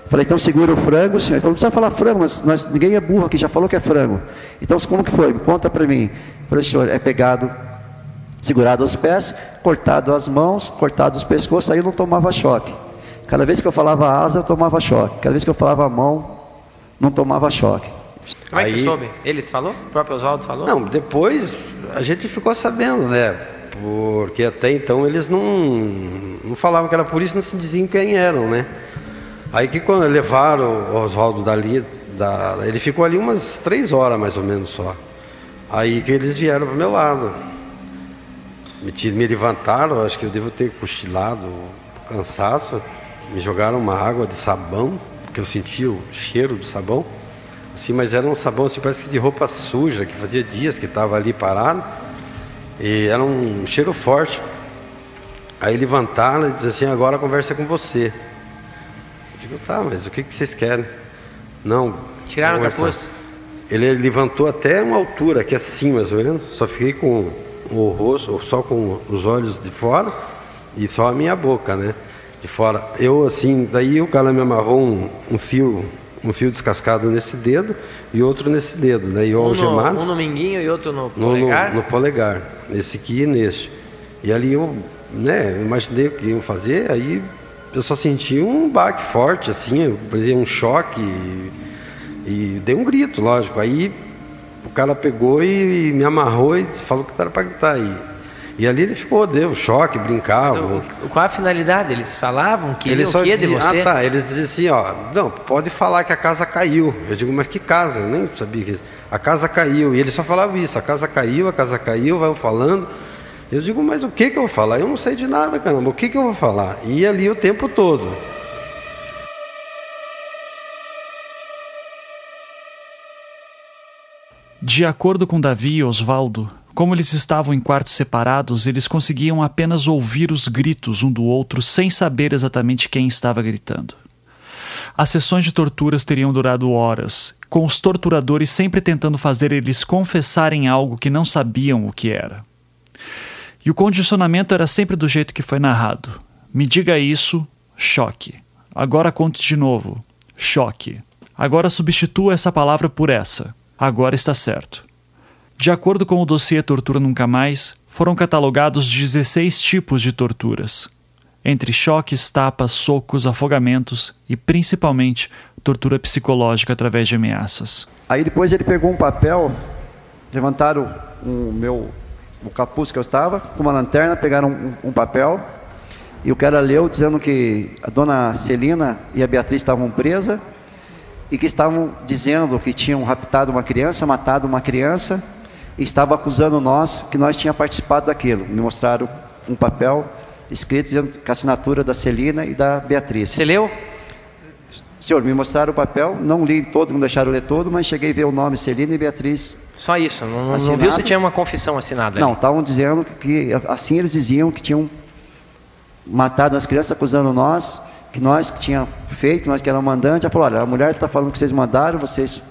Falei, então segura o frango, senhor. Ele falou, não precisa falar frango, mas nós, ninguém é burro aqui, já falou que é frango. Então como que foi? Conta para mim. Falei, senhor, é pegado, segurado os pés, cortado as mãos, cortado os pescoços, aí eu não tomava choque. Cada vez que eu falava asa, eu tomava choque. Cada vez que eu falava mão, não tomava choque. Como é que você soube? Ele te falou? O próprio Oswaldo falou? Não, depois a gente ficou sabendo, né? Porque até então eles não, não falavam que era por isso, não se diziam quem eram, né? Aí que quando levaram o Oswaldo dali, da, ele ficou ali umas três horas mais ou menos só. Aí que eles vieram para o meu lado. Me, me levantaram, acho que eu devo ter cochilado, cansaço. Me jogaram uma água de sabão, porque eu sentia o cheiro do sabão. Assim, mas era um sabão assim, parece que de roupa suja, que fazia dias que estava ali parado. E era um cheiro forte. Aí levantaram e disseram assim, agora a conversa é com você. Digo, tá, mas o que, que vocês querem? Não. Tiraram o capuz? Ele levantou até uma altura, aqui assim mais ou menos. Só fiquei com o rosto, só com os olhos de fora e só a minha boca, né? De fora. Eu assim, daí o cara me amarrou um, um fio, um fio descascado nesse dedo e outro nesse dedo, daí eu um algemado. No, um no minguinho e outro no, no polegar? No, no, polegar. Esse aqui e nesse. E ali eu, né, imaginei o que iam fazer, aí eu só senti um baque forte, assim, um choque e, e dei um grito, lógico. Aí o cara pegou e, e me amarrou e falou que era para gritar. E E ali ele ficou, deu choque, brincava. O, qual a finalidade? Eles falavam que eles o que de você? Ah, tá. Eles diziam assim, ó, não, pode falar que a casa caiu. Eu digo, mas que casa? Eu nem sabia que a casa caiu. E ele só falava isso, a casa caiu, a casa caiu, vai falando. Eu digo, mas o que, que eu vou falar? Eu não sei de nada, caramba, o que, que eu vou falar? E ali o tempo todo. De acordo com Davi e Osvaldo, como eles estavam em quartos separados, eles conseguiam apenas ouvir os gritos um do outro sem saber exatamente quem estava gritando. As sessões de torturas teriam durado horas, com os torturadores sempre tentando fazer eles confessarem algo que não sabiam o que era. E o condicionamento era sempre do jeito que foi narrado. Me diga isso, choque. Agora conte de novo, choque. Agora substitua essa palavra por essa. Agora está certo. De acordo com o dossiê Tortura Nunca Mais, foram catalogados 16 tipos de torturas, entre choques, tapas, socos, afogamentos e, principalmente, tortura psicológica através de ameaças. Aí depois ele pegou um papel, levantaram o meu o capuz que eu estava, com uma lanterna, pegaram um, um papel e o cara leu dizendo que a dona Celina e a Beatriz estavam presas e que estavam dizendo que tinham raptado uma criança, matado uma criança estava acusando nós que nós tínhamos participado daquilo. Me mostraram um papel escrito dizendo com a assinatura da Celina e da Beatriz. Você leu? Senhor, me mostraram o papel, não li todo, não deixaram ler todo, mas cheguei a ver o nome Celina e Beatriz. Só isso, não, não viu se tinha uma confissão assinada? Não, estavam dizendo que, assim eles diziam que tinham matado as crianças, acusando nós, que nós que tinha feito, nós que éramos mandantes. Ela falou: olha, a mulher está falando que vocês mandaram, vocês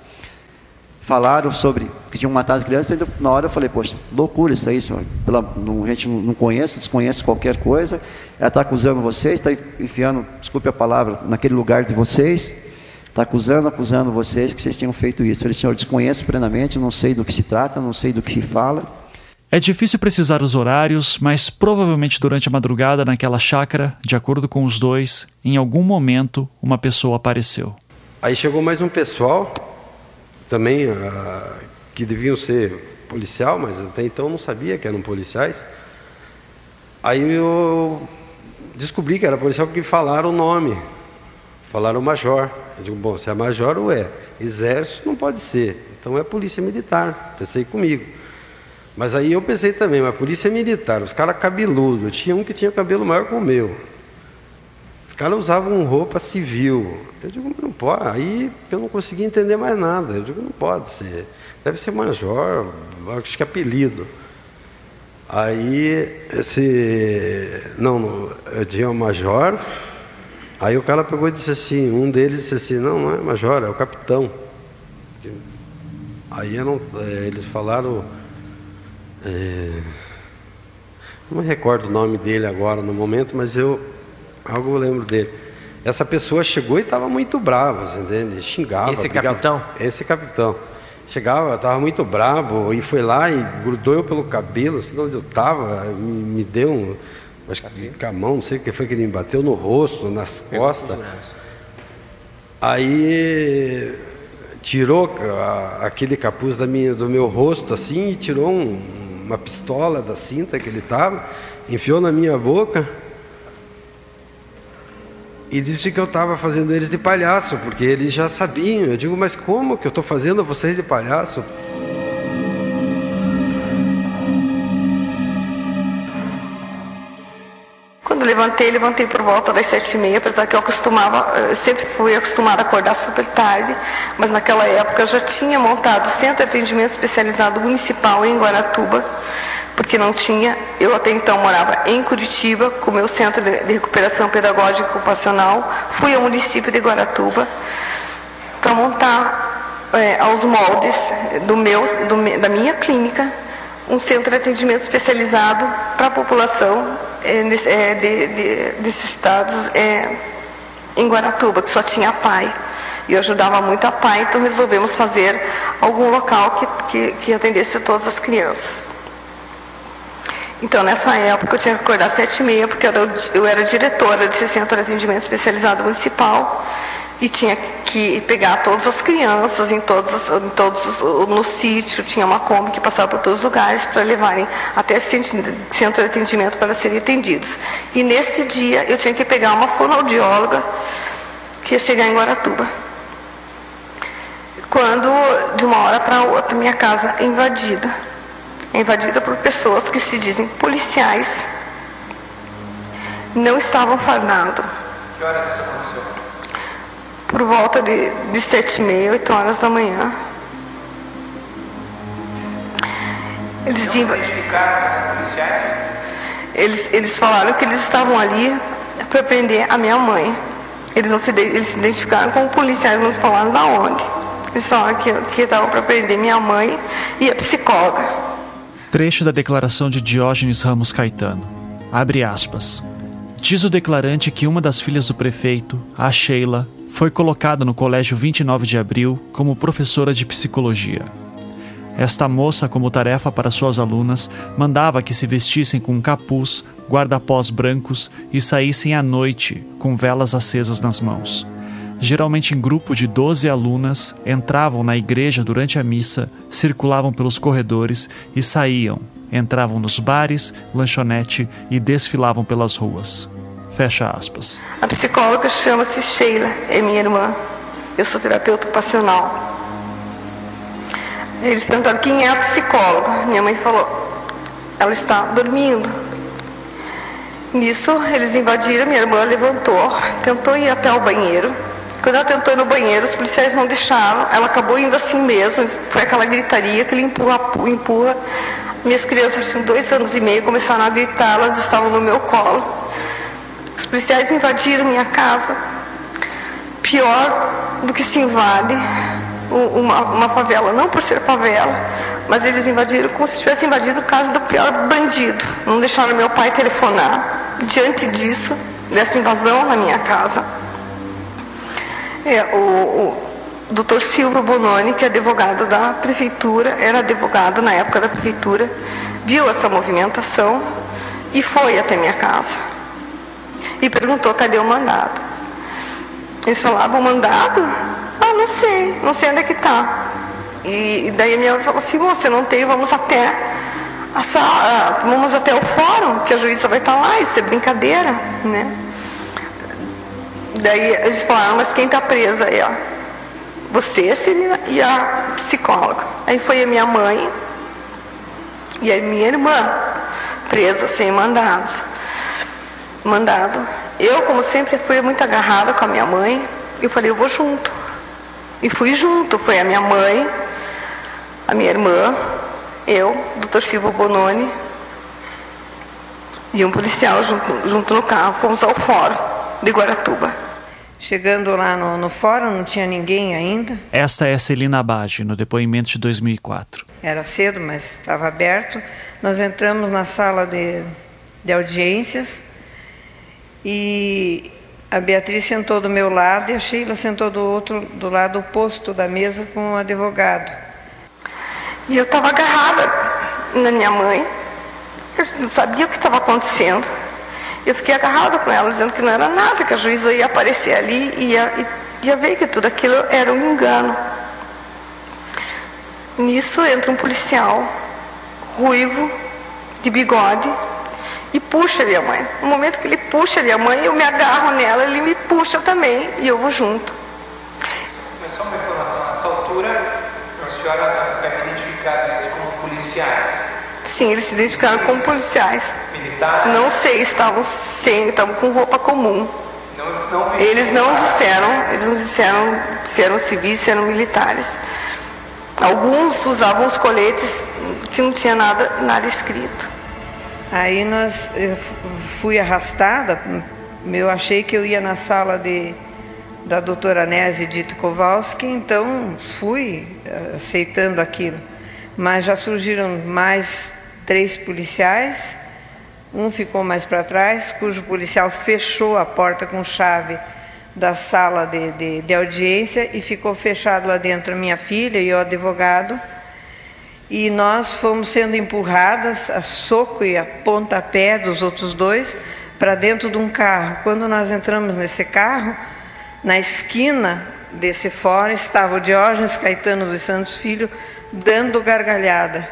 falaram sobre que tinham matado as crianças, então, na hora eu falei, poxa, loucura isso aí, senhor. Pela, não, a gente não conhece, desconhece qualquer coisa. Ela está acusando vocês, está enfiando, desculpe a palavra, naquele lugar de vocês. Está acusando, acusando vocês que vocês tinham feito isso. Eu falei, senhor, desconheço plenamente, não sei do que se trata, não sei do que se fala. É difícil precisar os horários, mas provavelmente durante a madrugada naquela chácara, de acordo com os dois, em algum momento uma pessoa apareceu. Aí chegou mais um pessoal também uh, que deviam ser policial, mas até então não sabia que eram policiais. Aí eu descobri que era policial porque falaram o nome, falaram major. Eu digo, bom, se é major ou é exército, não pode ser. Então é polícia militar. Pensei comigo. Mas aí eu pensei também, mas polícia militar, os caras cabeludos. Tinha um que tinha cabelo maior que o meu caras usavam roupa civil. Eu digo, não pode. Aí eu não consegui entender mais nada. Eu digo, não pode ser. Deve ser major, acho que é apelido. Aí esse. Não, eu tinha um major. Aí o cara pegou e disse assim, um deles disse assim, não, não é major, é o capitão. Aí é, eles falaram. É, não me recordo o nome dele agora no momento, mas eu Algo eu lembro dele. Essa pessoa chegou e estava muito brava, entende? Xingava. Esse brigava. capitão? Esse capitão. Chegava, estava muito bravo e foi lá e grudou eu pelo cabelo, assim onde eu estava, me, me deu um. Acho que com a mão, não sei o que foi que ele me bateu no rosto, nas costas. Aí tirou a, aquele capuz da minha, do meu rosto assim e tirou um, uma pistola da cinta que ele estava, enfiou na minha boca e disse que eu estava fazendo eles de palhaço, porque eles já sabiam. Eu digo, mas como que eu estou fazendo vocês de palhaço? Quando levantei, levantei por volta das sete e meia, apesar que eu costumava, eu sempre fui acostumada a acordar super tarde, mas naquela época eu já tinha montado centro de atendimento especializado municipal em Guaratuba, porque não tinha. Eu até então morava em Curitiba, com o meu centro de, recuperação pedagógica ocupacional. Fui ao município de Guaratuba para montar é, aos moldes do meu, do, da minha clínica um centro de atendimento especializado para a população é, é, de, de, desses estados é, em Guaratuba, que só tinha pai. E eu ajudava muito a pai, então resolvemos fazer algum local que, que, que atendesse todas as crianças. Então, nessa época, eu tinha que acordar às sete e meia, porque eu era, eu era diretora desse centro de atendimento especializado municipal. e tinha que pegar todas as crianças em todos, em todos no sítio tinha uma Kombi que passava por todos os lugares para levarem até centro de atendimento para serem atendidos. E neste dia eu tinha que pegar uma fonoaudióloga que ia chegar em Guaratuba. Quando de uma hora para outra minha casa é invadida, é invadida por pessoas que se dizem policiais, não estavam fardados. Que horas isso aconteceu? por volta de, de sete e meia, oito horas da manhã. Eles, não identificaram policiais? Eles, eles falaram que eles estavam ali para prender a minha mãe. Eles não se, eles se identificaram como policiais, não falaram da onde. Eles falaram que, que estavam para prender minha mãe e a psicóloga. Trecho da declaração de Diógenes Ramos Caetano. Abre aspas. Diz o declarante que uma das filhas do prefeito, a Sheila, foi colocada no Colégio 29 de Abril como professora de psicologia. Esta moça, como tarefa para suas alunas, mandava que se vestissem com capuz, guarda-pós brancos e saíssem à noite com velas acesas nas mãos. Geralmente em grupo de 12 alunas, entravam na igreja durante a missa, circulavam pelos corredores e saíam, entravam nos bares, lanchonete e desfilavam pelas ruas. Fecha aspas. A psicóloga chama-se Sheila, é minha irmã. Eu sou terapeuta ocupacional. Eles perguntaram quem é a psicóloga. Minha mãe falou, ela está dormindo. Nisso, eles invadiram, minha irmã levantou, tentou ir até o banheiro. Quando ela tentou ir no banheiro, os policiais não deixaram. Ela acabou indo assim mesmo. Foi aquela gritaria, aquele empurra, empurra. Minhas crianças tinham dois anos e meio, começaram a gritar, elas estavam no meu colo. Os policiais invadiram minha casa. Pior do que se invade uma, uma, favela, não por ser favela, mas eles invadiram como se tivessem invadido a casa do pior bandido. Não deixaram meu pai telefonar. Diante disso, dessa invasão na minha casa, é, o, o doutor Silva Bononi, que é advogado da prefeitura, era advogado na época da prefeitura, viu essa movimentação e foi até minha casa e perguntou cadê o mandado. Eles falavam, mandado? Ah, não sei, não sei onde é que está. E, e, daí a minha mãe falou assim, você não tem, vamos até a sala, vamos até o fórum, que a juíza vai estar lá, isso é brincadeira, né? Daí eles falaram, mas quem está presa aí, ó? Você, Celina, e a psicóloga. Aí foi a minha mãe e a minha irmã presa sem mandados mandado. Eu, como sempre, fui muito agarrada com a minha mãe. Eu falei, eu vou junto. E fui junto. Foi a minha mãe, a minha irmã, eu, doutor Silva Bononi e um policial junto, junto no carro. Fomos ao fórum de Guaratuba. Chegando lá no, no, fórum, não tinha ninguém ainda. Esta é Celina Abage, no depoimento de 2004. Era cedo, mas estava aberto. Nós entramos na sala de, de audiências e a Beatriz sentou do meu lado e a Sheila sentou do outro, do lado oposto da mesa com o advogado. E eu estava agarrada na minha mãe, eu não sabia o que estava acontecendo. Eu fiquei agarrada com ela, dizendo que não era nada, que a juíza ia aparecer ali e ia, ia ver que tudo aquilo era um engano. Nisso entra um policial, ruivo, de bigode, e puxa minha mãe. No momento que ele puxa minha mãe, eu me agarro nela, ele me puxa também e eu vou junto. Mas só uma informação, nessa altura a senhora vai identificar eles como policiais? Sim, eles se identificaram como policiais. Não sei, estavam sem, estavam com roupa comum. Não, não eles não disseram, eles não disseram se eram civis, se eram militares. Alguns usavam os coletes que não tinha nada, nada escrito. Aí nós eu fui arrastada, eu achei que eu ia na sala de, da doutora Nézia Dito Kowalski, então fui eh, aceitando aquilo. Mas já surgiram mais três policiais, um ficou mais para trás, cujo policial fechou a porta com chave da sala de, de, de audiência e ficou fechado lá dentro minha filha e o advogado e nós fomos sendo empurradas a soco e a pontapé dos outros dois para dentro de um carro. Quando nós entramos nesse carro, Na esquina desse fórum estava o Diógenes Caetano dos Santos Filho dando gargalhada.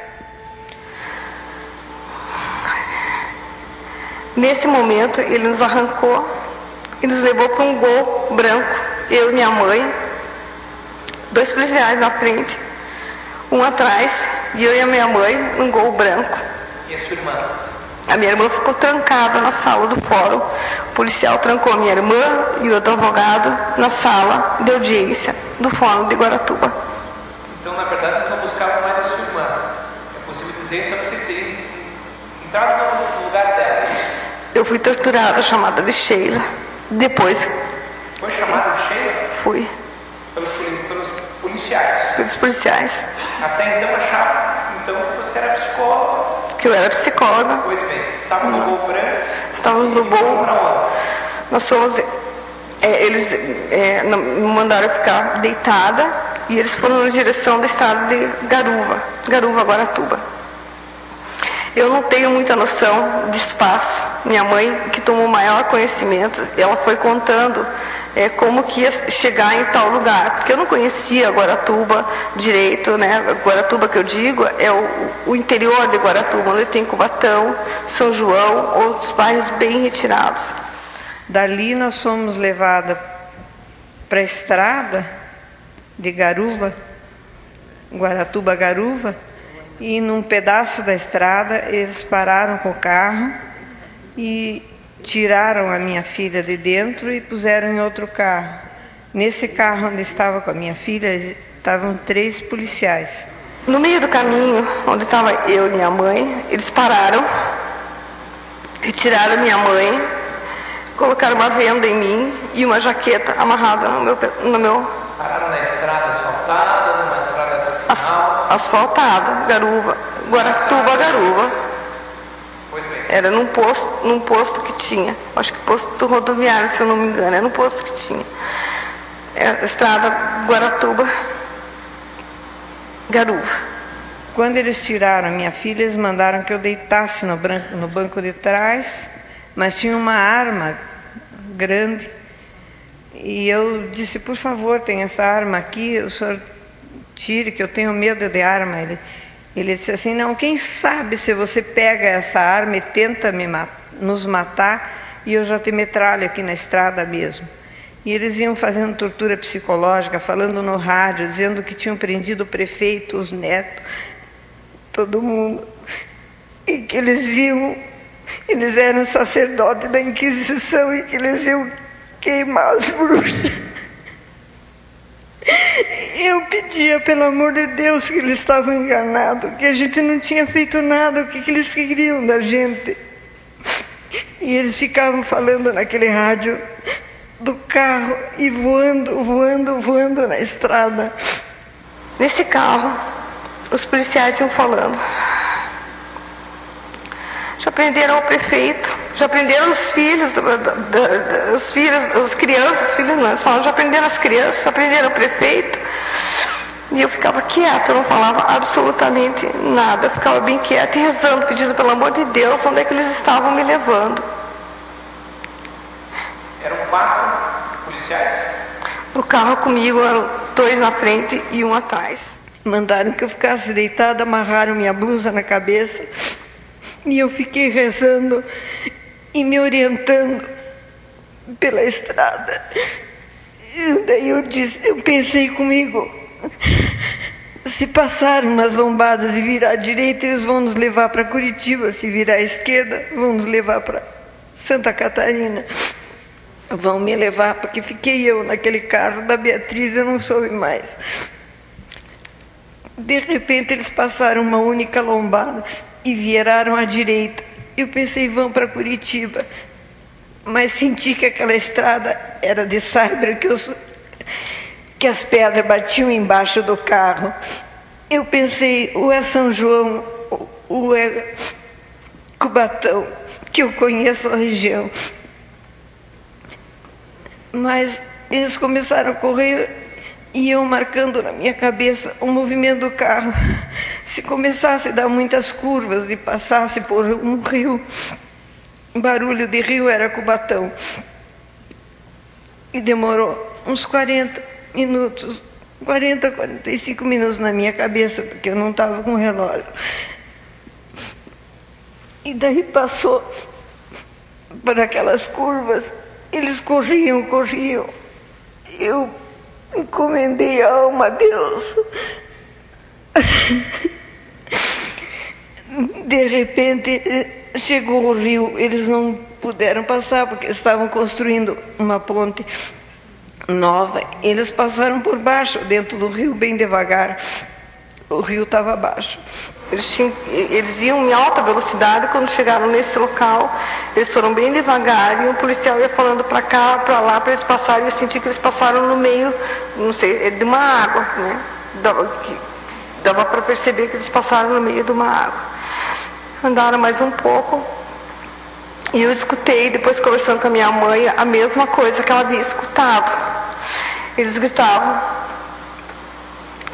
Nesse momento, ele nos arrancou e nos levou para um gol branco, eu e minha mãe, dois policiais na frente, um atrás, e eu e a minha mãe num gol branco. E a sua irmã? A minha irmã ficou trancada na sala do fórum. O policial trancou a minha irmã e outro advogado na sala de audiência do fórum de Guaratuba. Então, na verdade, eles não buscavam mais a sua irmã. É possível dizer então, que você teria entrado dela. Eu fui torturada, chamada de Sheila. Depois. Foi chamada de Sheila? Fui. Pelos, pelos policiais? Pelos policiais. Até então achavam então, que você era psicóloga. Que eu era psicóloga. Pois bem, estávamos no voo branco. Estávamos no voo. Nós fomos. É, eles é, me mandaram ficar deitada e eles foram na direção da estrada de Garuva, Garuva, Guaratuba. Eu não tenho muita noção de espaço. Minha mãe, que tomou maior conhecimento, ela foi contando é, como que ia chegar em tal lugar, porque eu não conhecia Guaratuba direito, né? Guaratuba que eu digo é o, o interior de Guaratuba, onde tem Cubatão, São João, outros bairros bem retirados. Dali nós fomos levadas para a estrada de Garuva, Guaratuba Garuva, e num pedaço da estrada eles pararam com o carro e tiraram a minha filha de dentro e puseram em outro carro. Nesse carro onde estava com a minha filha estavam três policiais. No meio do caminho, onde estava eu e minha mãe, eles pararam, retiraram minha mãe, colocaram uma venda em mim e uma jaqueta amarrada no meu. No meu... Pararam na estrada de As, asfaltada, Garuva, Guaratuba, Garuva. Era num posto, num posto que tinha, acho que posto rodoviário, se eu não me engano, era um posto que tinha. Era estrada Guaratuba, Garuva. Quando eles tiraram a minha filha, eles mandaram que eu deitasse no, branco, no banco de trás, mas tinha uma arma grande. E eu disse, por favor, tem essa arma aqui, o senhor tire, que eu tenho medo de arma. Ele, ele disse assim: Não, quem sabe se você pega essa arma e tenta me nos matar e eu já te metralho aqui na estrada mesmo. E eles iam fazendo tortura psicológica, falando no rádio, dizendo que tinham prendido o prefeito, os netos, todo mundo. E que eles iam, eles eram sacerdotes da Inquisição e que eles iam queimar as bruxas. Eu pedia, pelo amor de Deus, que eles estavam enganados, que a gente não tinha feito nada, o que, que eles queriam da gente. E eles ficavam falando naquele rádio do carro e voando, voando, voando na estrada. Nesse carro, os policiais iam falando. Já prenderam o prefeito, já prenderam os filhos, do, da, da, os filhos, as crianças, os filhos não, eles falavam, já prenderam as crianças, já prenderam o prefeito. E eu ficava quieta, eu não falava absolutamente nada, eu ficava bem quieta e rezando, pedindo pelo amor de Deus, onde é que eles estavam me levando. Eram quatro policiais? No carro comigo eram dois na frente e um atrás. Mandaram que eu ficasse deitada, amarraram minha blusa na cabeça e eu fiquei rezando e me orientando pela estrada. Daí eu disse, eu pensei comigo, se passar umas lombadas e virar à direita, eles vão nos levar para Curitiba. Se virar à esquerda, vão nos levar para Santa Catarina. Vão me levar, porque fiquei eu naquele carro da Beatriz, eu não soube mais. De repente eles passaram uma única lombada e viraram à direita. Eu pensei, vão para Curitiba. Mas senti que aquela estrada era de saibra, que, eu, que as pedras batiam embaixo do carro. Eu pensei, ou é São João, ou é Cubatão, que eu conheço a região. Mas eles começaram a correr e eu marcando na minha cabeça o movimento do carro. Se começasse a dar muitas curvas e passasse por um rio, barulho de rio era Cubatão. E demorou uns 40 minutos, 40, 45 minutos na minha cabeça, porque eu não estava com relógio. E daí passou por aquelas curvas, eles corriam, corriam. Eu encomendei a alma a Deus. De repente chegou o rio, eles não puderam passar porque estavam construindo uma ponte nova. Eles passaram por baixo, dentro do rio, bem devagar. O rio estava baixo. Eles, tinham, eles, iam em alta velocidade quando chegaram nesse local. Eles foram bem devagar e o policial ia falando para cá, para lá, para eles passarem. E eu senti que eles passaram no meio, não sei, de uma água, né? Dava, dava para perceber que eles passaram no meio de uma água. Andaram mais um pouco. E eu escutei, depois conversando com a minha mãe, a mesma coisa que ela havia escutado. Eles gritavam,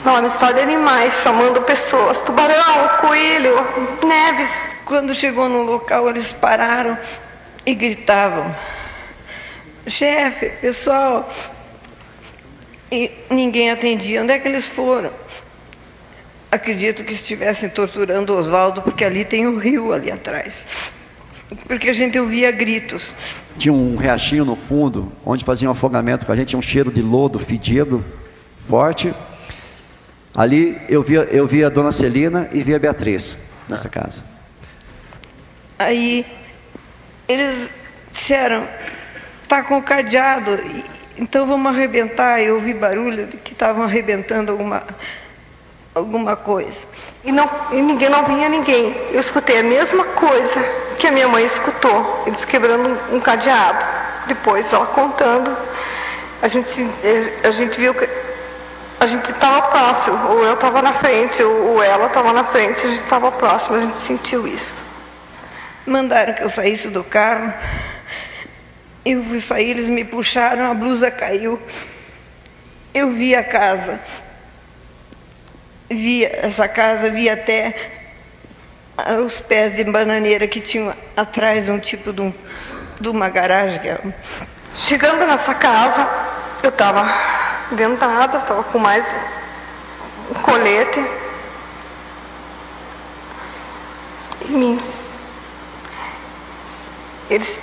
Nomes só de animais, chamando pessoas, tubarão, coelho, neves. Quando chegou no local, eles pararam e gritavam: Chefe, pessoal. E ninguém atendia. Onde é que eles foram? Acredito que estivessem torturando Oswaldo, porque ali tem um rio ali atrás. Porque a gente ouvia gritos. Tinha um riachinho no fundo, onde faziam afogamento com a gente, tinha um cheiro de lodo fedido, forte. Ali eu via, eu via a dona Celina e via a Beatriz nessa casa. Aí eles disseram, tá com o cadeado, então vamos arrebentar. Eu ouvi barulho de que estavam arrebentando alguma, alguma coisa. E, não, e ninguém não vinha ninguém. Eu escutei a mesma coisa que a minha mãe escutou, eles quebrando um, um cadeado. Depois ela contando, a gente, a gente viu que a gente estava próximo, ou eu estava na frente, ou ela estava na frente, a gente estava próximo, a gente sentiu isso. Mandaram que eu saísse do carro, eu fui sair, eles me puxaram, a blusa caiu. Eu vi a casa, vi essa casa, vi até os pés de bananeira que tinham atrás um tipo de, um, de uma garagem. Chegando nessa casa, eu estava vendada, estava com mais um colete em mim. Eles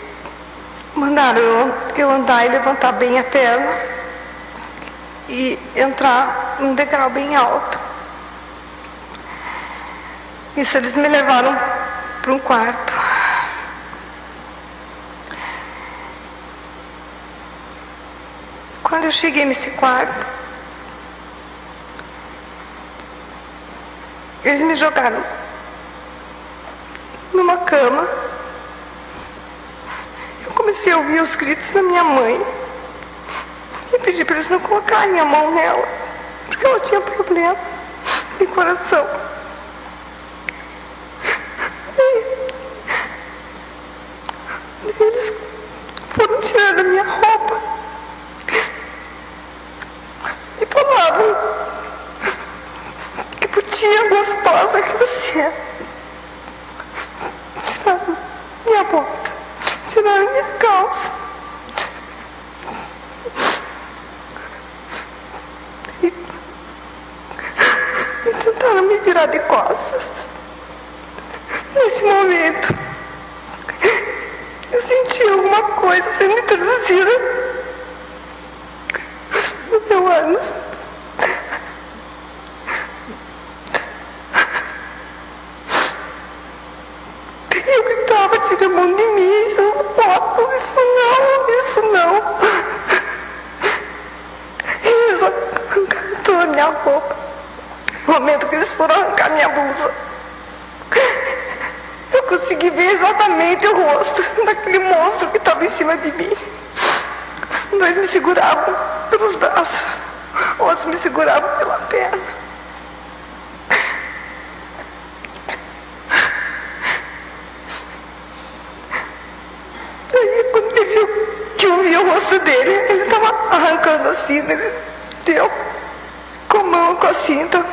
mandaram eu andar e levantar bem a perna e entrar num degrau bem alto. Isso eles me levaram para um quarto. Quando eu cheguei nesse quarto, eles me jogaram numa cama. Eu comecei a ouvir os gritos da minha mãe e pedi para eles não colocarem a mão nela, porque ela tinha problema de coração. E eles foram tirando a minha roupa. e falavam putinha gostosa que você é. Tiraram minha bota, tiraram minha calça. E, e tentaram me virar de costas. Nesse momento, eu senti alguma coisa sendo introduzida meu ânus. Eu gritava, tira a mão de mim, seus botos, isso não, isso não. Eles arrancaram toda a minha roupa. No momento que eles foram arrancar minha blusa, eu consegui ver exatamente o rosto daquele monstro que estava em cima de mim. Dois me seguravam pelos braços, outros me seguravam pela perna. Aí quando ele viu que eu vi o rosto dele, ele estava arrancando a cinta, ele deu com a mão com a cinta.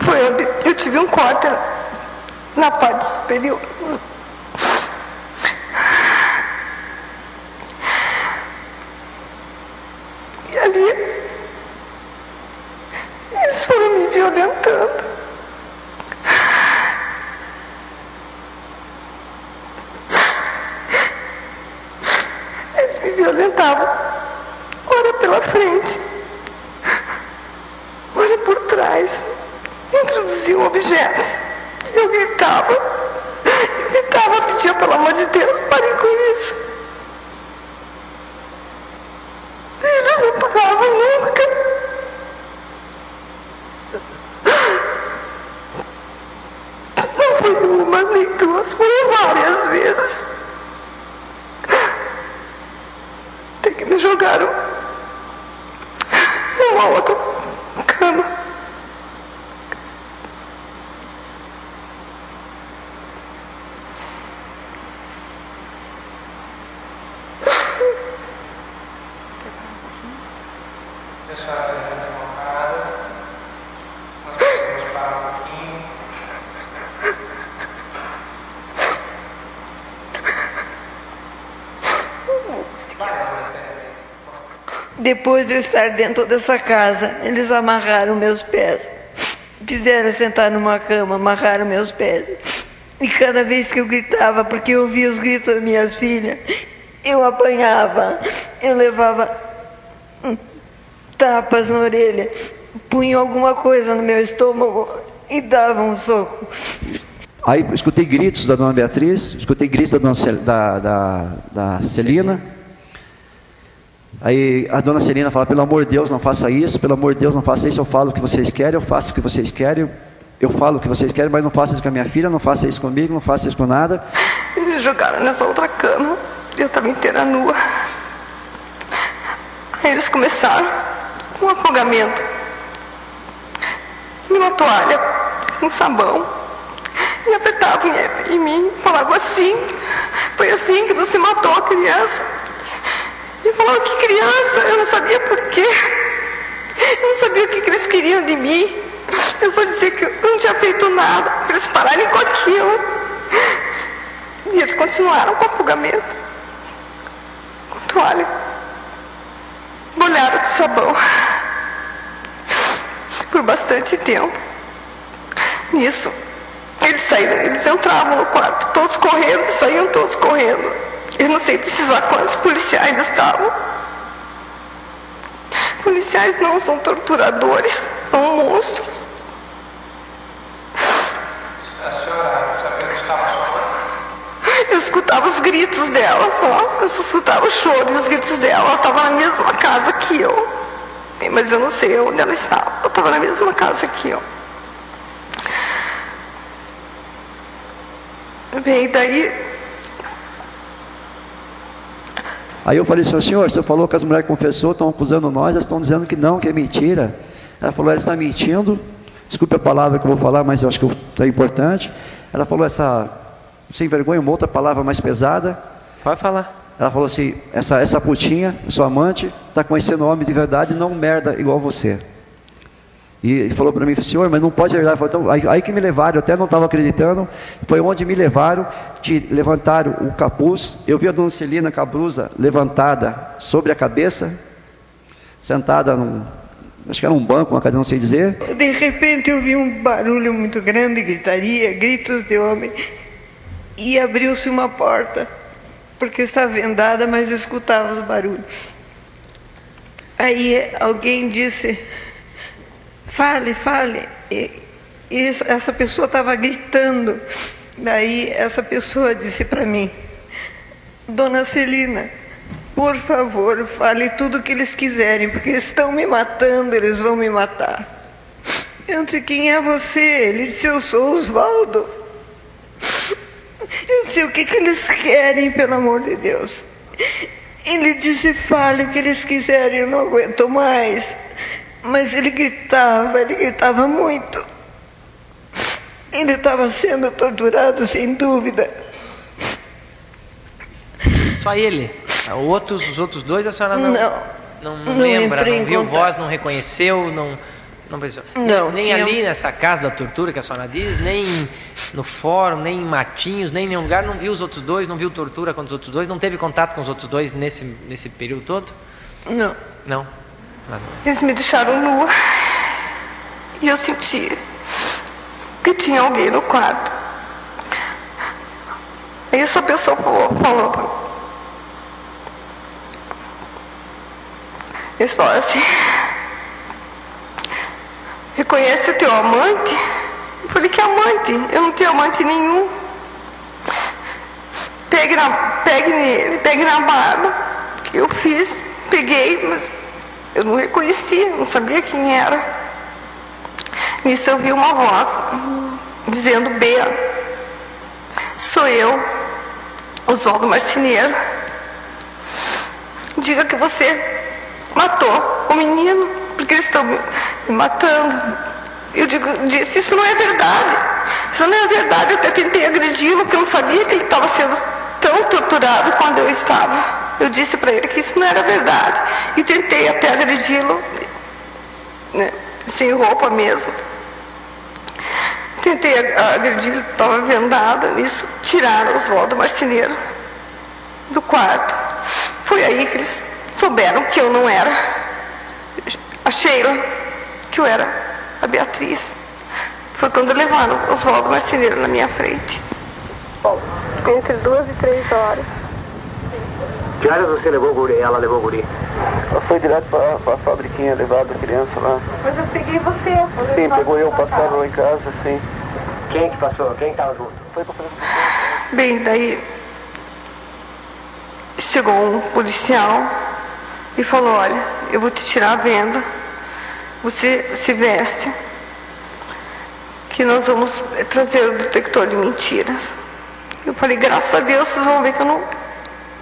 Foi eu tive um corte na parte superior. violentavam, ora pela frente, ora por trás, introduziam objetos. E eu gritava, eu gritava, pedia pelo amor de Deus, parem com isso. E eles não paravam nunca. Não foi uma nem duas, foram várias vezes. Jogaram numa outra cama. Pessoal, já fez uma parada. Nós podemos parar um pouquinho. Depois de eu estar dentro dessa casa, eles amarraram meus pés. Fizeram sentar numa cama, amarraram meus pés. E cada vez que eu gritava, porque eu ouvia os gritos das minhas filhas, eu apanhava, eu levava tapas na orelha, punha alguma coisa no meu estômago e dava um soco. Aí escutei gritos da dona Beatriz, escutei gritos da dona Cel- da, da, da Celina. Aí a dona Celina fala, pelo amor de Deus, não faça isso, pelo amor de Deus, não faça isso, eu falo o que vocês querem, eu faço o que vocês querem, eu falo o que vocês querem, mas não faça isso com a minha filha, não faça isso comigo, não faça isso com nada. E me jogaram nessa outra cama. Eu estava inteira nua. Aí eles começaram com um afogamento. E uma toalha com sabão. E apertavam em, em mim, falavam assim. Foi assim que você matou a criança. E falavam que criança, eu não sabia por quê. Eu não sabia o que, que eles queriam de mim. Eu só dizia que eu não tinha feito nada para eles pararem com aquilo. E eles continuaram com o afogamento. Com toalha. Molhada de sabão. Por bastante tempo. Nisso, eles saíram, eles entravam no quarto, todos correndo, saíam todos correndo. Eu não sei precisar quantos policiais estavam. Policiais não são torturadores, são monstros. A senhora estava só. Eu escutava os gritos dela só. Eu só escutava o choro e os gritos dela. Ela estava na mesma casa que eu. Mas eu não sei onde ela estava. Ela estava na mesma casa que eu. Bem, daí Aí eu falei assim, senhor, você falou que as mulheres confessou, estão acusando nós, elas estão dizendo que não, que é mentira. Ela falou, ela está mentindo, desculpe a palavra que eu vou falar, mas eu acho que é importante. Ela falou essa, sem vergonha, uma outra palavra mais pesada. Pode falar. Ela falou assim, essa, essa putinha, sua amante, está conhecendo homem de verdade, não merda igual você. E falou para mim, senhor, mas não pode. Eu falei, então, aí, aí que me levaram, eu até não estava acreditando. Foi onde me levaram, te levantaram o capuz. Eu vi a dona Celina com a blusa levantada sobre a cabeça, sentada num, acho que era um banco, uma cadeira, não sei dizer. De repente eu vi um barulho muito grande, gritaria, gritos de homem. E abriu-se uma porta, porque estava vendada, mas eu escutava os barulhos. Aí alguém disse, fale, fale. E, e essa pessoa estava gritando. Daí essa pessoa disse para mim, Dona Celina, por favor, fale tudo o que eles quiserem, porque eles estão me matando, eles vão me matar. Eu disse, quem é você? Ele disse, eu sou Osvaldo. Eu disse, o que, que eles querem, pelo amor de Deus? Ele disse, fale o que eles quiserem, eu não aguento mais. Mas ele gritava, ele gritava muito. Ele estava sendo torturado, sem dúvida. Só ele. O outros, os outros dois a senhora não, Não. não, Não lembra, não viu contato. voz, não reconheceu, não, não pensou. Não, nem tinha- ali nessa casa da tortura que a senhora diz, nem no fórum, nem em Matinhos, nem em nenhum lugar, não viu os outros dois, não viu tortura com os outros dois, não teve contato com os outros dois nesse, nesse período todo? Não. Não. Eles me deixaram nua. E eu senti que tinha alguém no quarto. Aí essa pessoa falou, falou Eles falaram assim, reconhece o teu amante? Eu falei, que amante? Eu não tenho amante nenhum. Pegue, na, pegue nele, pegue na barba. Eu fiz, peguei, mas eu não reconhecia, não sabia quem era. Nisso eu vi uma voz dizendo, Bea, sou eu, Oswaldo Marceneiro. Diga que você matou o menino, porque eles estão me matando. Eu digo, disse, isso não é verdade. Isso não é verdade. Eu até tentei agredi-lo, porque eu não sabia que ele estava sendo tão torturado quando eu estava. Eu disse para ele que isso não era verdade. E tentei até agredi-lo, né, sem roupa mesmo. Tentei agredir, estava vendada, nisso tiraram Oswaldo Marceneiro do quarto. Foi aí que eles souberam que eu não era a Sheila, que eu era a Beatriz. Foi quando levaram Oswaldo Marceneiro na minha frente. Entre duas e três horas. Que horas você levou o guri? Ela levou o guri? Ela foi direto para a fabriquinha levar a criança lá. Mas eu peguei você. Sim, pegou eu, passava lá em casa, sim. Quem que passou? Quem estava junto? Foi para Bem, daí chegou um policial e falou, olha, eu vou te tirar a venda, você se veste, que nós vamos trazer o detector de mentiras. Eu falei, graças a Deus, vocês vão ver que eu não.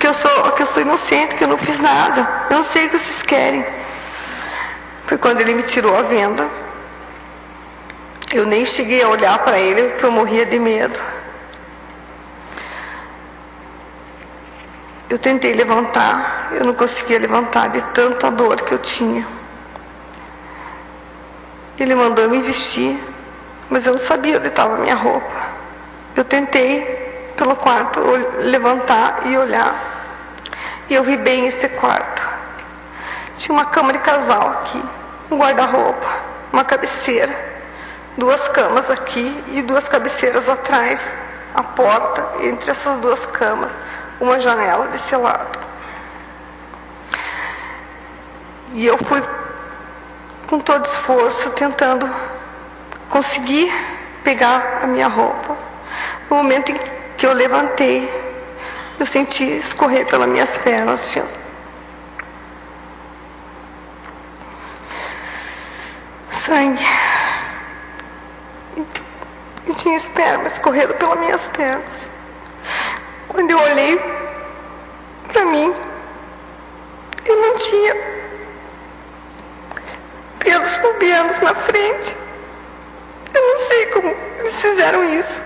Que eu sou, que eu sou inocente, que eu não fiz nada. Eu não sei o que vocês querem. Foi quando ele me tirou a venda. Eu nem cheguei a olhar para ele, porque eu morria de medo. Eu tentei levantar, eu não conseguia levantar de tanta dor que eu tinha. Ele mandou me vestir, mas eu não sabia onde estava a minha roupa. Eu tentei, pelo quarto, levantar e olhar. E eu vi bem esse quarto. Tinha uma cama de casal aqui, um guarda-roupa, uma cabeceira, duas camas aqui e duas cabeceiras atrás, a porta entre essas duas camas, uma janela desse lado. E eu fui com todo esforço tentando conseguir pegar a minha roupa. No momento em que eu levantei, eu senti escorrer pelas minhas pernas. Sangue. E tinha esperma escorrendo pelas minhas pernas. Quando eu olhei para mim, eu não tinha pelos pubianos na frente. Eu não sei como eles fizeram isso.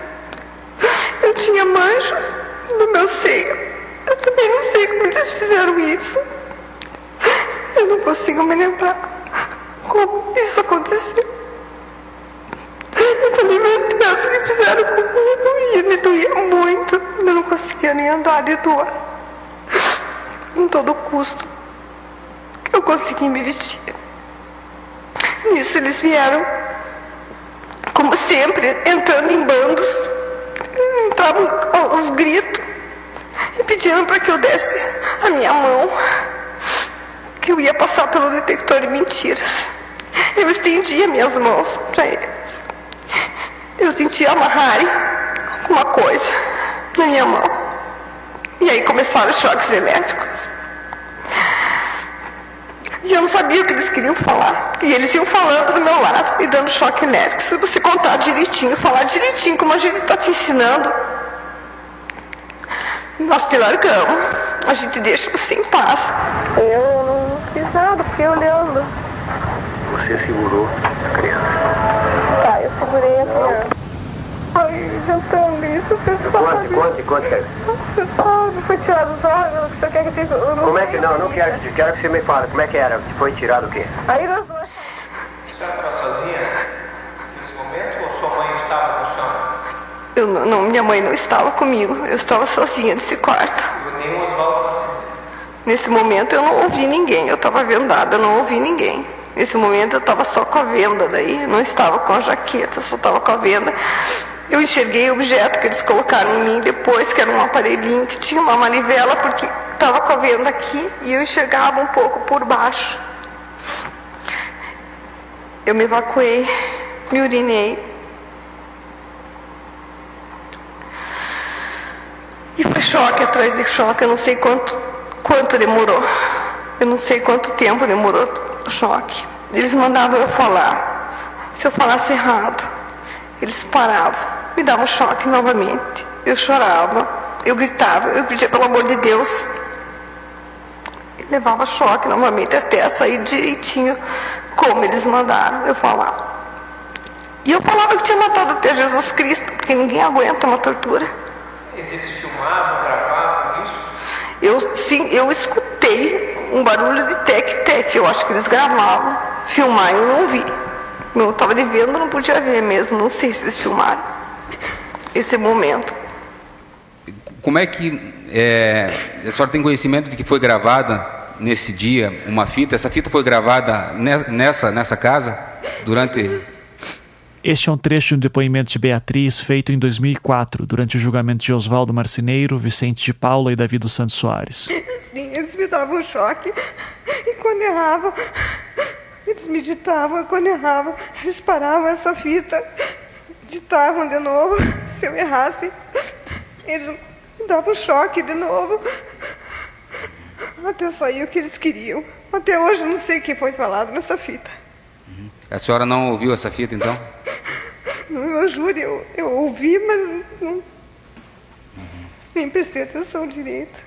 Eu tinha manchas no meu seio. Eu também não sei como eles fizeram isso. Eu não consigo me lembrar como isso aconteceu. Eu meu Deus, o que fizeram comigo? E me doía muito. Eu não conseguia nem andar de dor. Com todo custo, eu consegui me vestir. Nisso eles vieram, como sempre, entrando em bandos. Entravam aos gritos e pediram para que eu desse a minha mão, que eu ia passar pelo detector de mentiras. Eu estendi minhas mãos para eles. Eu senti amarrarem alguma coisa na minha mão. E aí começaram os choques elétricos. E eu não sabia o que eles queriam falar. E eles iam falando do meu lado e dando choque elétrico. Se você contar direitinho, falar direitinho, como a gente está te ensinando, nós te largamos. A gente deixa você em paz. Eu não fiz nada, fiquei olhando. Você segurou a criança. Tá, eu segurei a criança. Ai, jantando isso, você sabe. Conte, conte, conte. Você sabe, foi tirado os órgãos, você quer que eu Como é que não? Não quero, quero que você me fale. Como é que era? Foi tirado o quê? Aí nós dois... A senhora estava sozinha nesse momento ou sua mãe estava com a senhora? Eu não, minha mãe não estava comigo. Eu estava sozinha nesse quarto. Oswaldo. Nesse momento eu não ouvi ninguém. Eu estava vendada, eu não ouvi ninguém. Nesse momento eu estava só com a venda daí, não estava com a jaqueta, só estava com a venda. Eu enxerguei o objeto que eles colocaram em mim depois, que era um aparelhinho que tinha uma manivela, porque estava com a venda aqui e eu enxergava um pouco por baixo. Eu me evacuei, me urinei. E foi choque atrás de choque, eu não sei quanto, quanto demorou. Eu não sei quanto tempo demorou o choque. Eles mandavam eu falar. Se eu falasse errado, eles paravam, me davam choque novamente. Eu chorava, eu gritava, eu pedia pelo amor de Deus. E levava choque novamente até sair direitinho como eles mandaram eu falar. E eu falava que tinha matado até Jesus Cristo, porque ninguém aguenta uma tortura. Eles filmavam, gravavam isso? Eu, sim, eu escutei um barulho de tec-tec, eu acho que eles gravavam. Filmar eu não vi. Eu estava devendo, não podia ver mesmo, não sei se eles filmaram esse momento. Como é que é, a senhora tem conhecimento de que foi gravada nesse dia uma fita? Essa fita foi gravada nessa, nessa casa durante este é um trecho de um depoimento de Beatriz feito em 2004, durante o julgamento de Oswaldo Marceneiro, Vicente de Paula e Davi dos Santos Soares. Sim, eles me davam um choque e quando erravam, eles me ditavam, quando erravam, eles paravam essa fita, ditavam de novo, se eu errasse, eles me davam choque de novo, até sair o que eles queriam. Até hoje não sei o que foi falado nessa fita. A senhora não ouviu essa fita então? Não, eu juro, eu, eu ouvi, mas não, nem prestei atenção direito.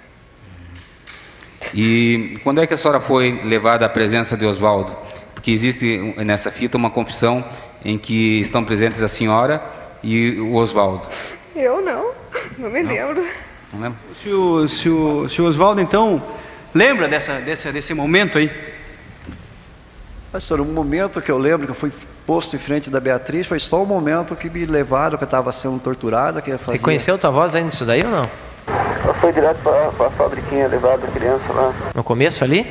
E quando é que a senhora foi levada à presença de Oswaldo? Porque existe nessa fita uma confissão em que estão presentes a senhora e o Oswaldo. Eu não, não me não. lembro. Não lembro? Se o, se o, se o Oswaldo, então, lembra dessa, dessa, desse momento aí? Pastor, um momento que eu lembro que eu fui posto em frente da Beatriz foi só o momento que me levaram, que eu estava sendo torturada. Que fazia... Reconheceu tua voz ainda isso daí ou não? Ela foi direto para a fabriquinha, levada a criança lá. No começo ali?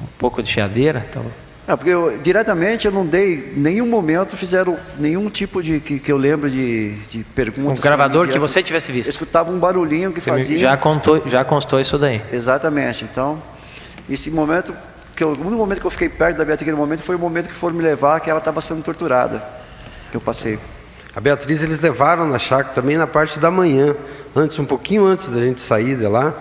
Um pouco de chiadeira? Então... É, porque eu, diretamente eu não dei, nenhum momento fizeram nenhum tipo de, que, que eu lembro de, de perguntas. Um gravador que você tivesse visto? Eu escutava um barulhinho que você fazia. Já, contou, já constou isso daí? Exatamente, então, esse momento que eu, o único momento que eu fiquei perto da Beatriz naquele momento foi o momento que foram me levar, que ela estava sendo torturada, que eu passei. A Beatriz eles levaram na chácara também na parte da manhã, antes um pouquinho antes da gente sair de lá,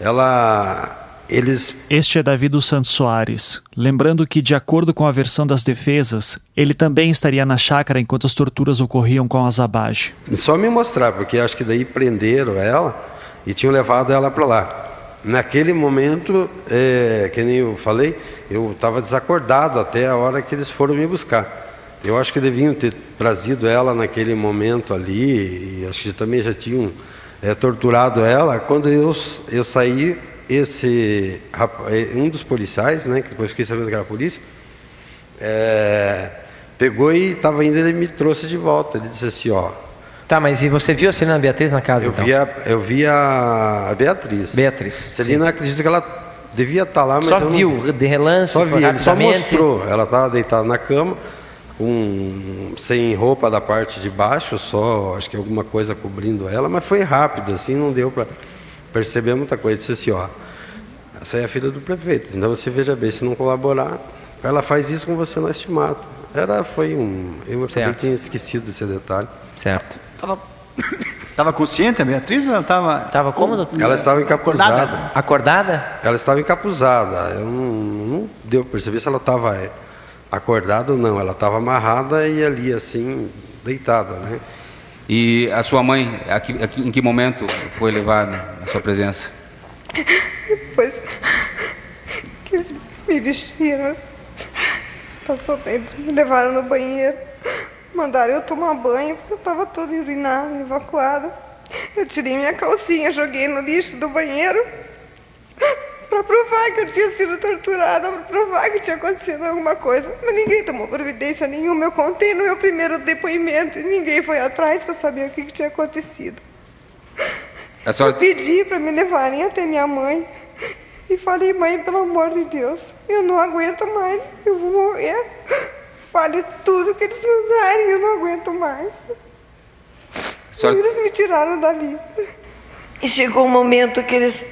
ela eles Este é Davi dos Santos Soares, lembrando que de acordo com a versão das defesas, ele também estaria na chácara enquanto as torturas ocorriam com a Zabage. Só me mostrar, porque acho que daí prenderam ela e tinham levado ela para lá. Naquele momento, é, que nem eu falei, eu estava desacordado até a hora que eles foram me buscar. Eu acho que deviam ter trazido ela naquele momento ali, e acho que também já tinham é, torturado ela. Quando eu, eu saí, esse é, um dos policiais, né, que depois fiquei sabendo que era a polícia, é, pegou e estava indo, ele me trouxe de volta. Ele disse assim, ó, Tá, mas e você viu a Celina Beatriz na casa? Eu então? vi a, eu vi a Beatriz. Beatriz. Celina, acredito que ela devia estar lá, mas só viu não... de relance. Só vi, ele só mostrou. Ela estava deitada na cama, com sem roupa da parte de baixo, só acho que alguma coisa cobrindo ela, mas foi rápido, assim, não deu para perceber muita coisa. Disse assim, ó, essa é a filha do prefeito. Então você veja bem, se não colaborar, ela faz isso com você, nós te mata. Era, foi um. Eu também tinha esquecido desse detalhe. Certo. Tava, tava consciente a Beatriz ou ela estava. Estava como? Ela estava encapuzada. Acordada? Acordada? Ela estava encapuzada. Eu não, não deu para perceber se ela estava acordada ou não. Ela estava amarrada e ali assim, deitada, né? E a sua mãe, aqui, aqui, em que momento foi levada a sua presença? Depois que eles me vestiram, passou dentro, me levaram no banheiro. Mandaram eu tomar banho, porque eu estava toda urinada, evacuada. Eu tirei minha calcinha, joguei no lixo do banheiro para provar que eu tinha sido torturada, para provar que tinha acontecido alguma coisa. Mas ninguém tomou providência nenhuma. Eu contei no meu primeiro depoimento e ninguém foi atrás para saber o que, que tinha acontecido. Senhora... Eu pedi para me levarem até minha mãe e falei, mãe, pelo amor de Deus, eu não aguento mais, eu vou morrer. Fale tudo que eles mandarem, eu não aguento mais. Senhora... Eles me tiraram dali. E chegou o um momento que eles,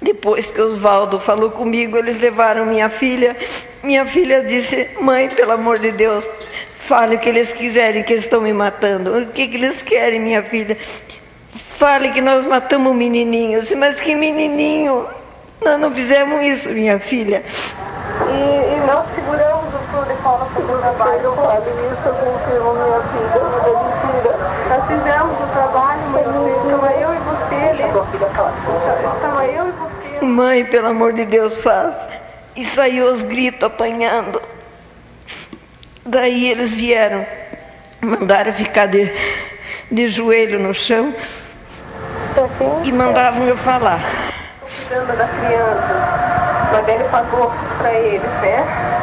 depois que Oswaldo falou comigo, eles levaram minha filha minha filha disse: Mãe, pelo amor de Deus, fale o que eles quiserem, que eles estão me matando. O que, que eles querem, minha filha? Fale que nós matamos um menininho. Eu disse, Mas que menininho? Nós não fizemos isso, minha filha. E, e nós seguramos o Flor de Paula sobre o trabalho. Eu falo isso, eu confirmo, minha filha, não é mentira. Nós fizemos o trabalho, mas estava eu e você ali. Estava eu e você. Mãe, pelo amor de Deus, faz. E saiu aos gritos apanhando. Daí eles vieram, mandaram ficar de, de joelho no chão e mandavam eu falar. Cuidando da criança. Mas ele pagou pra ele, certo?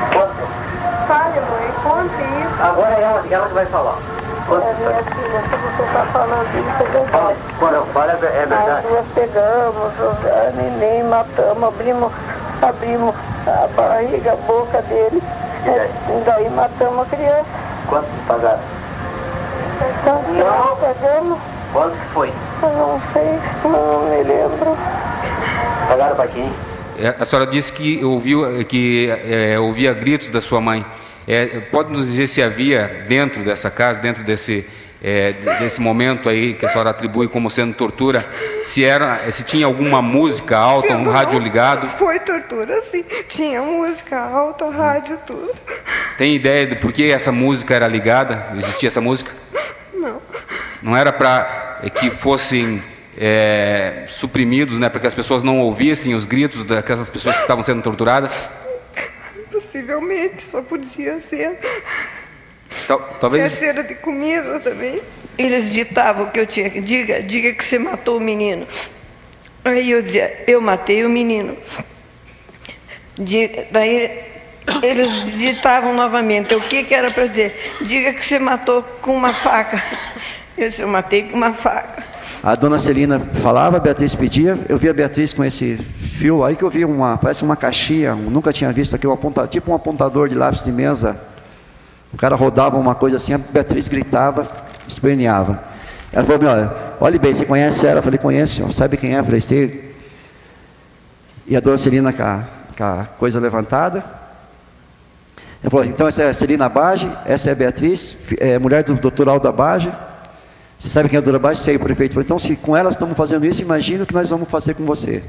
Agora é ela, ela que vai falar. É, minha filha, se você está falando isso, é verdade. Quando fala, é verdade. Nós pegamos o neném, matamos, abrimos, abrimos a barriga, a boca dele. E daí matamos a criança. Quanto pagaram? Então, nós pegamos, Quanto que foi? eu não sei, não me lembro. Pagaram pra quem? É, A senhora disse que ouviu que é, ouvia gritos da sua mãe. É, pode nos dizer se havia dentro dessa casa, dentro desse é, desse momento aí que a senhora atribui como sendo tortura, se era, se tinha alguma música alta, um Sendo rádio não, ligado? Foi tortura, sim. Tinha música alta, rádio, tudo. Tem ideia de por que essa música era ligada? Existia essa música? Não. Não era para que fossem é, suprimidos, né, para que as pessoas não ouvissem os gritos daquelas pessoas que estavam sendo torturadas? Possivelmente, só podia ser. Tal- Tinha talvez cheiro de comida também. Eles ditavam que eu tinha que. Diga, diga que você matou o menino. Aí eu dizia, eu matei o menino. Diga- daí eles ditavam novamente, o que, que era para dizer? Diga que você matou com uma faca. Eu disse, eu matei com uma faca. A dona Celina falava, a Beatriz pedia, eu vi a Beatriz com esse fio aí que eu vi uma, parece uma caixinha, nunca tinha visto aqui, um aponta, tipo um apontador de lápis de mesa. O cara rodava uma coisa assim, a Beatriz gritava, esperneava. Ela falou, olha, olhe bem, você conhece ela? Eu falei, conheço, sabe quem é? Eu falei, sei. E a dona Celina com a, com a coisa levantada. Ela falou, então essa é a Celina Bage, essa é a Beatriz, é, mulher do doutor Aldo Abage. Você sabe quem é a doutora Bage? Sei, o prefeito falou, então se com elas estamos fazendo isso, imagina o que nós vamos fazer com você.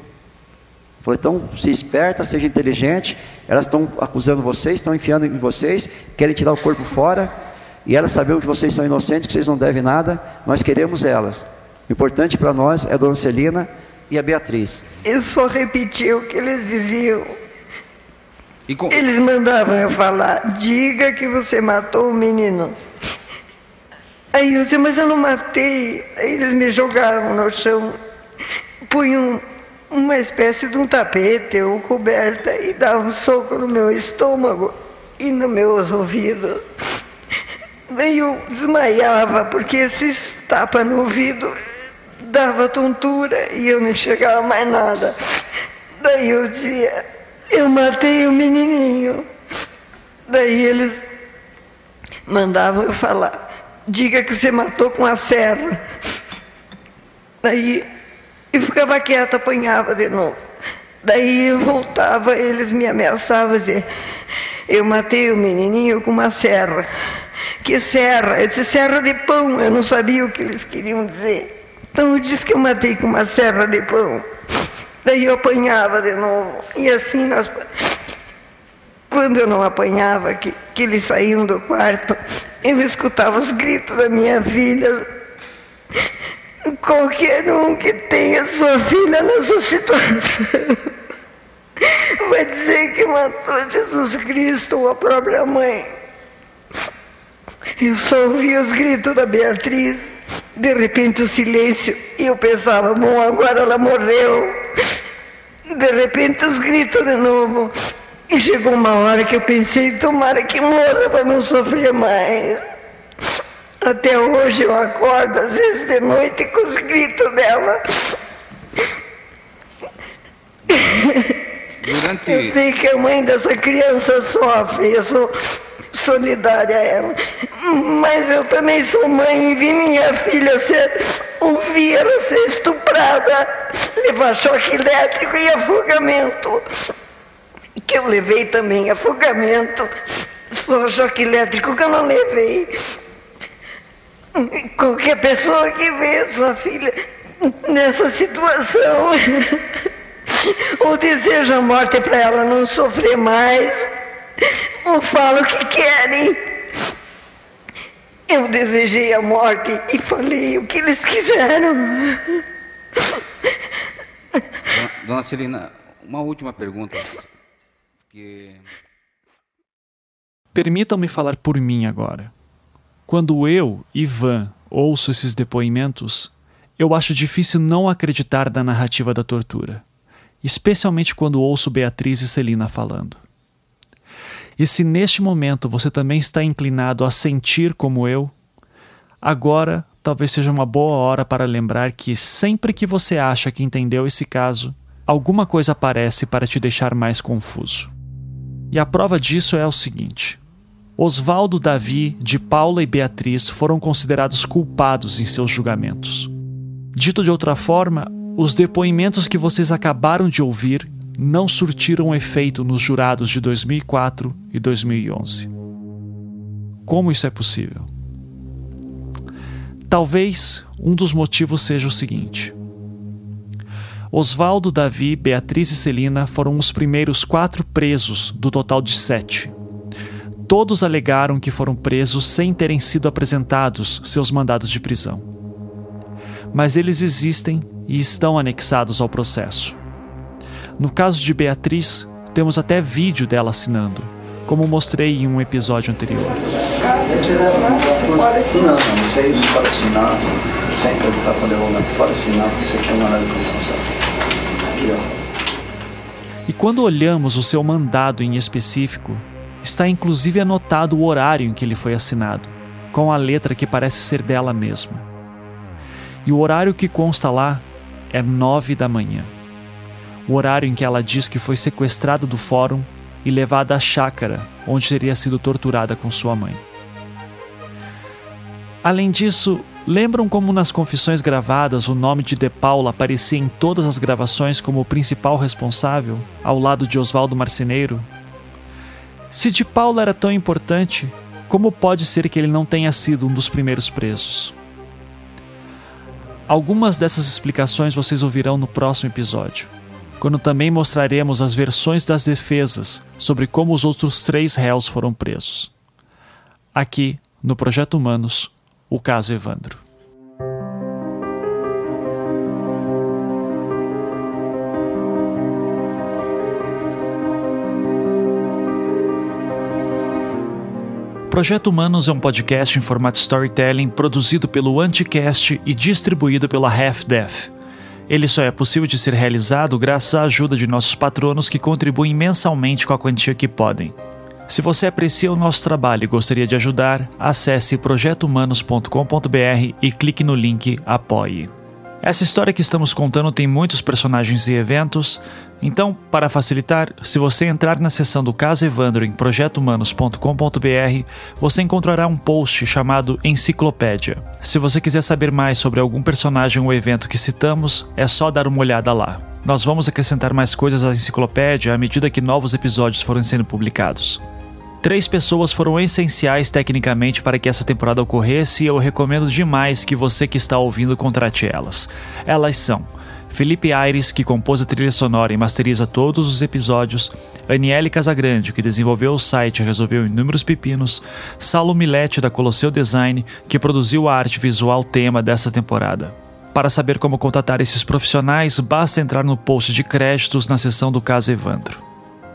Falou, então, se esperta, seja inteligente, elas estão acusando vocês, estão enfiando em vocês, querem tirar o corpo fora, e elas sabendo que vocês são inocentes, que vocês não devem nada, nós queremos elas. O importante para nós é a dona Celina e a Beatriz. Eu só repetia o que eles diziam. E com- Eles mandavam eu falar, diga que você matou o menino. Aí eu disse, mas eu não matei. Aí eles me jogavam no chão, punham uma espécie de um tapete ou coberta e davam um soco no meu estômago e nos meus ouvidos. Daí eu desmaiava, porque esses tapas no ouvido dava tontura e eu não enxergava mais nada. Daí eu dizia, eu matei o menininho. Daí eles mandavam eu falar, diga que você matou com a serra. Daí eu ficava quieta, apanhava de novo. Daí eu voltava, eles me ameaçavam dizer, eu matei o menininho com uma serra. Que serra? Eu disse serra de pão, eu não sabia o que eles queriam dizer. Então eu disse que eu matei com uma serra de pão. Daí eu apanhava de novo. E assim nós. Quando eu não apanhava, que, que eles saíam do quarto, eu escutava os gritos da minha filha. Qualquer um que tenha sua filha nessa situação vai dizer que matou Jesus Cristo ou a própria mãe. Eu só ouvia os gritos da Beatriz, de repente o silêncio, e eu pensava, bom, agora ela morreu. De repente os gritos de novo. E chegou uma hora que eu pensei, tomara que morra para não sofrer mais. Até hoje eu acordo, às vezes de noite, com os gritos dela. Durante- Eu sei que a mãe dessa criança sofre, eu sou solidária a ela. Mas eu também sou mãe e vi minha filha ser, ouvir ela ser estuprada, levar choque elétrico e afogamento. que eu levei também afogamento. Só choque elétrico que eu não levei. Qualquer pessoa que vê sua filha nessa situação ou deseja a morte para ela não sofrer mais, ou fala o que querem. Eu desejei a morte e falei o que eles quiseram. Dona Celina, uma última pergunta. Que... Permitam-me falar por mim agora. Quando eu, Ivan, ouço esses depoimentos, eu acho difícil não acreditar na narrativa da tortura, especialmente quando ouço Beatriz e Celina falando. E se neste momento você também está inclinado a sentir como eu, agora talvez seja uma boa hora para lembrar que sempre que você acha que entendeu esse caso, alguma coisa aparece para te deixar mais confuso. E a prova disso é o seguinte: Oswaldo, Davi, de Paula e Beatriz foram considerados culpados em seus julgamentos. Dito de outra forma, os depoimentos que vocês acabaram de ouvir não surtiram efeito nos jurados de 2004 e 2011. Como isso é possível? Talvez um dos motivos seja o seguinte: Oswaldo, Davi, Beatriz e Celina foram os primeiros quatro presos do total de sete todos alegaram que foram presos sem terem sido apresentados seus mandados de prisão. Mas eles existem e estão anexados ao processo. No caso de Beatriz, temos até vídeo dela assinando, como mostrei em um episódio anterior. E quando olhamos o seu mandado em específico, Está inclusive anotado o horário em que ele foi assinado, com a letra que parece ser dela mesma. E o horário que consta lá é nove da manhã. O horário em que ela diz que foi sequestrada do fórum e levada à chácara, onde teria sido torturada com sua mãe. Além disso, lembram como nas confissões gravadas o nome de De Paula aparecia em todas as gravações como o principal responsável, ao lado de Oswaldo Marceneiro, se de Paulo era tão importante, como pode ser que ele não tenha sido um dos primeiros presos? Algumas dessas explicações vocês ouvirão no próximo episódio, quando também mostraremos as versões das defesas sobre como os outros três réus foram presos. Aqui, no Projeto Humanos, o caso Evandro. Projeto Humanos é um podcast em formato storytelling produzido pelo Anticast e distribuído pela Half Death. Ele só é possível de ser realizado graças à ajuda de nossos patronos que contribuem mensalmente com a quantia que podem. Se você aprecia o nosso trabalho e gostaria de ajudar, acesse projetohumanos.com.br e clique no link Apoie. Essa história que estamos contando tem muitos personagens e eventos, então, para facilitar, se você entrar na seção do caso Evandro em projetohumanos.com.br, você encontrará um post chamado Enciclopédia. Se você quiser saber mais sobre algum personagem ou evento que citamos, é só dar uma olhada lá. Nós vamos acrescentar mais coisas à enciclopédia à medida que novos episódios forem sendo publicados. Três pessoas foram essenciais tecnicamente para que essa temporada ocorresse e eu recomendo demais que você que está ouvindo contrate elas. Elas são Felipe Aires, que compôs a trilha sonora e masteriza todos os episódios, Aniele Casagrande, que desenvolveu o site e resolveu inúmeros pepinos, Saulo Milete, da Colosseu Design, que produziu a arte visual tema dessa temporada. Para saber como contatar esses profissionais, basta entrar no post de créditos na seção do caso Evandro.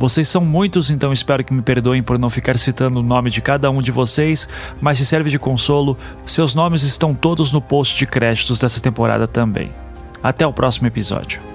Vocês são muitos, então espero que me perdoem por não ficar citando o nome de cada um de vocês, mas se serve de consolo, seus nomes estão todos no post de créditos dessa temporada também. Até o próximo episódio.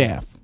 staff.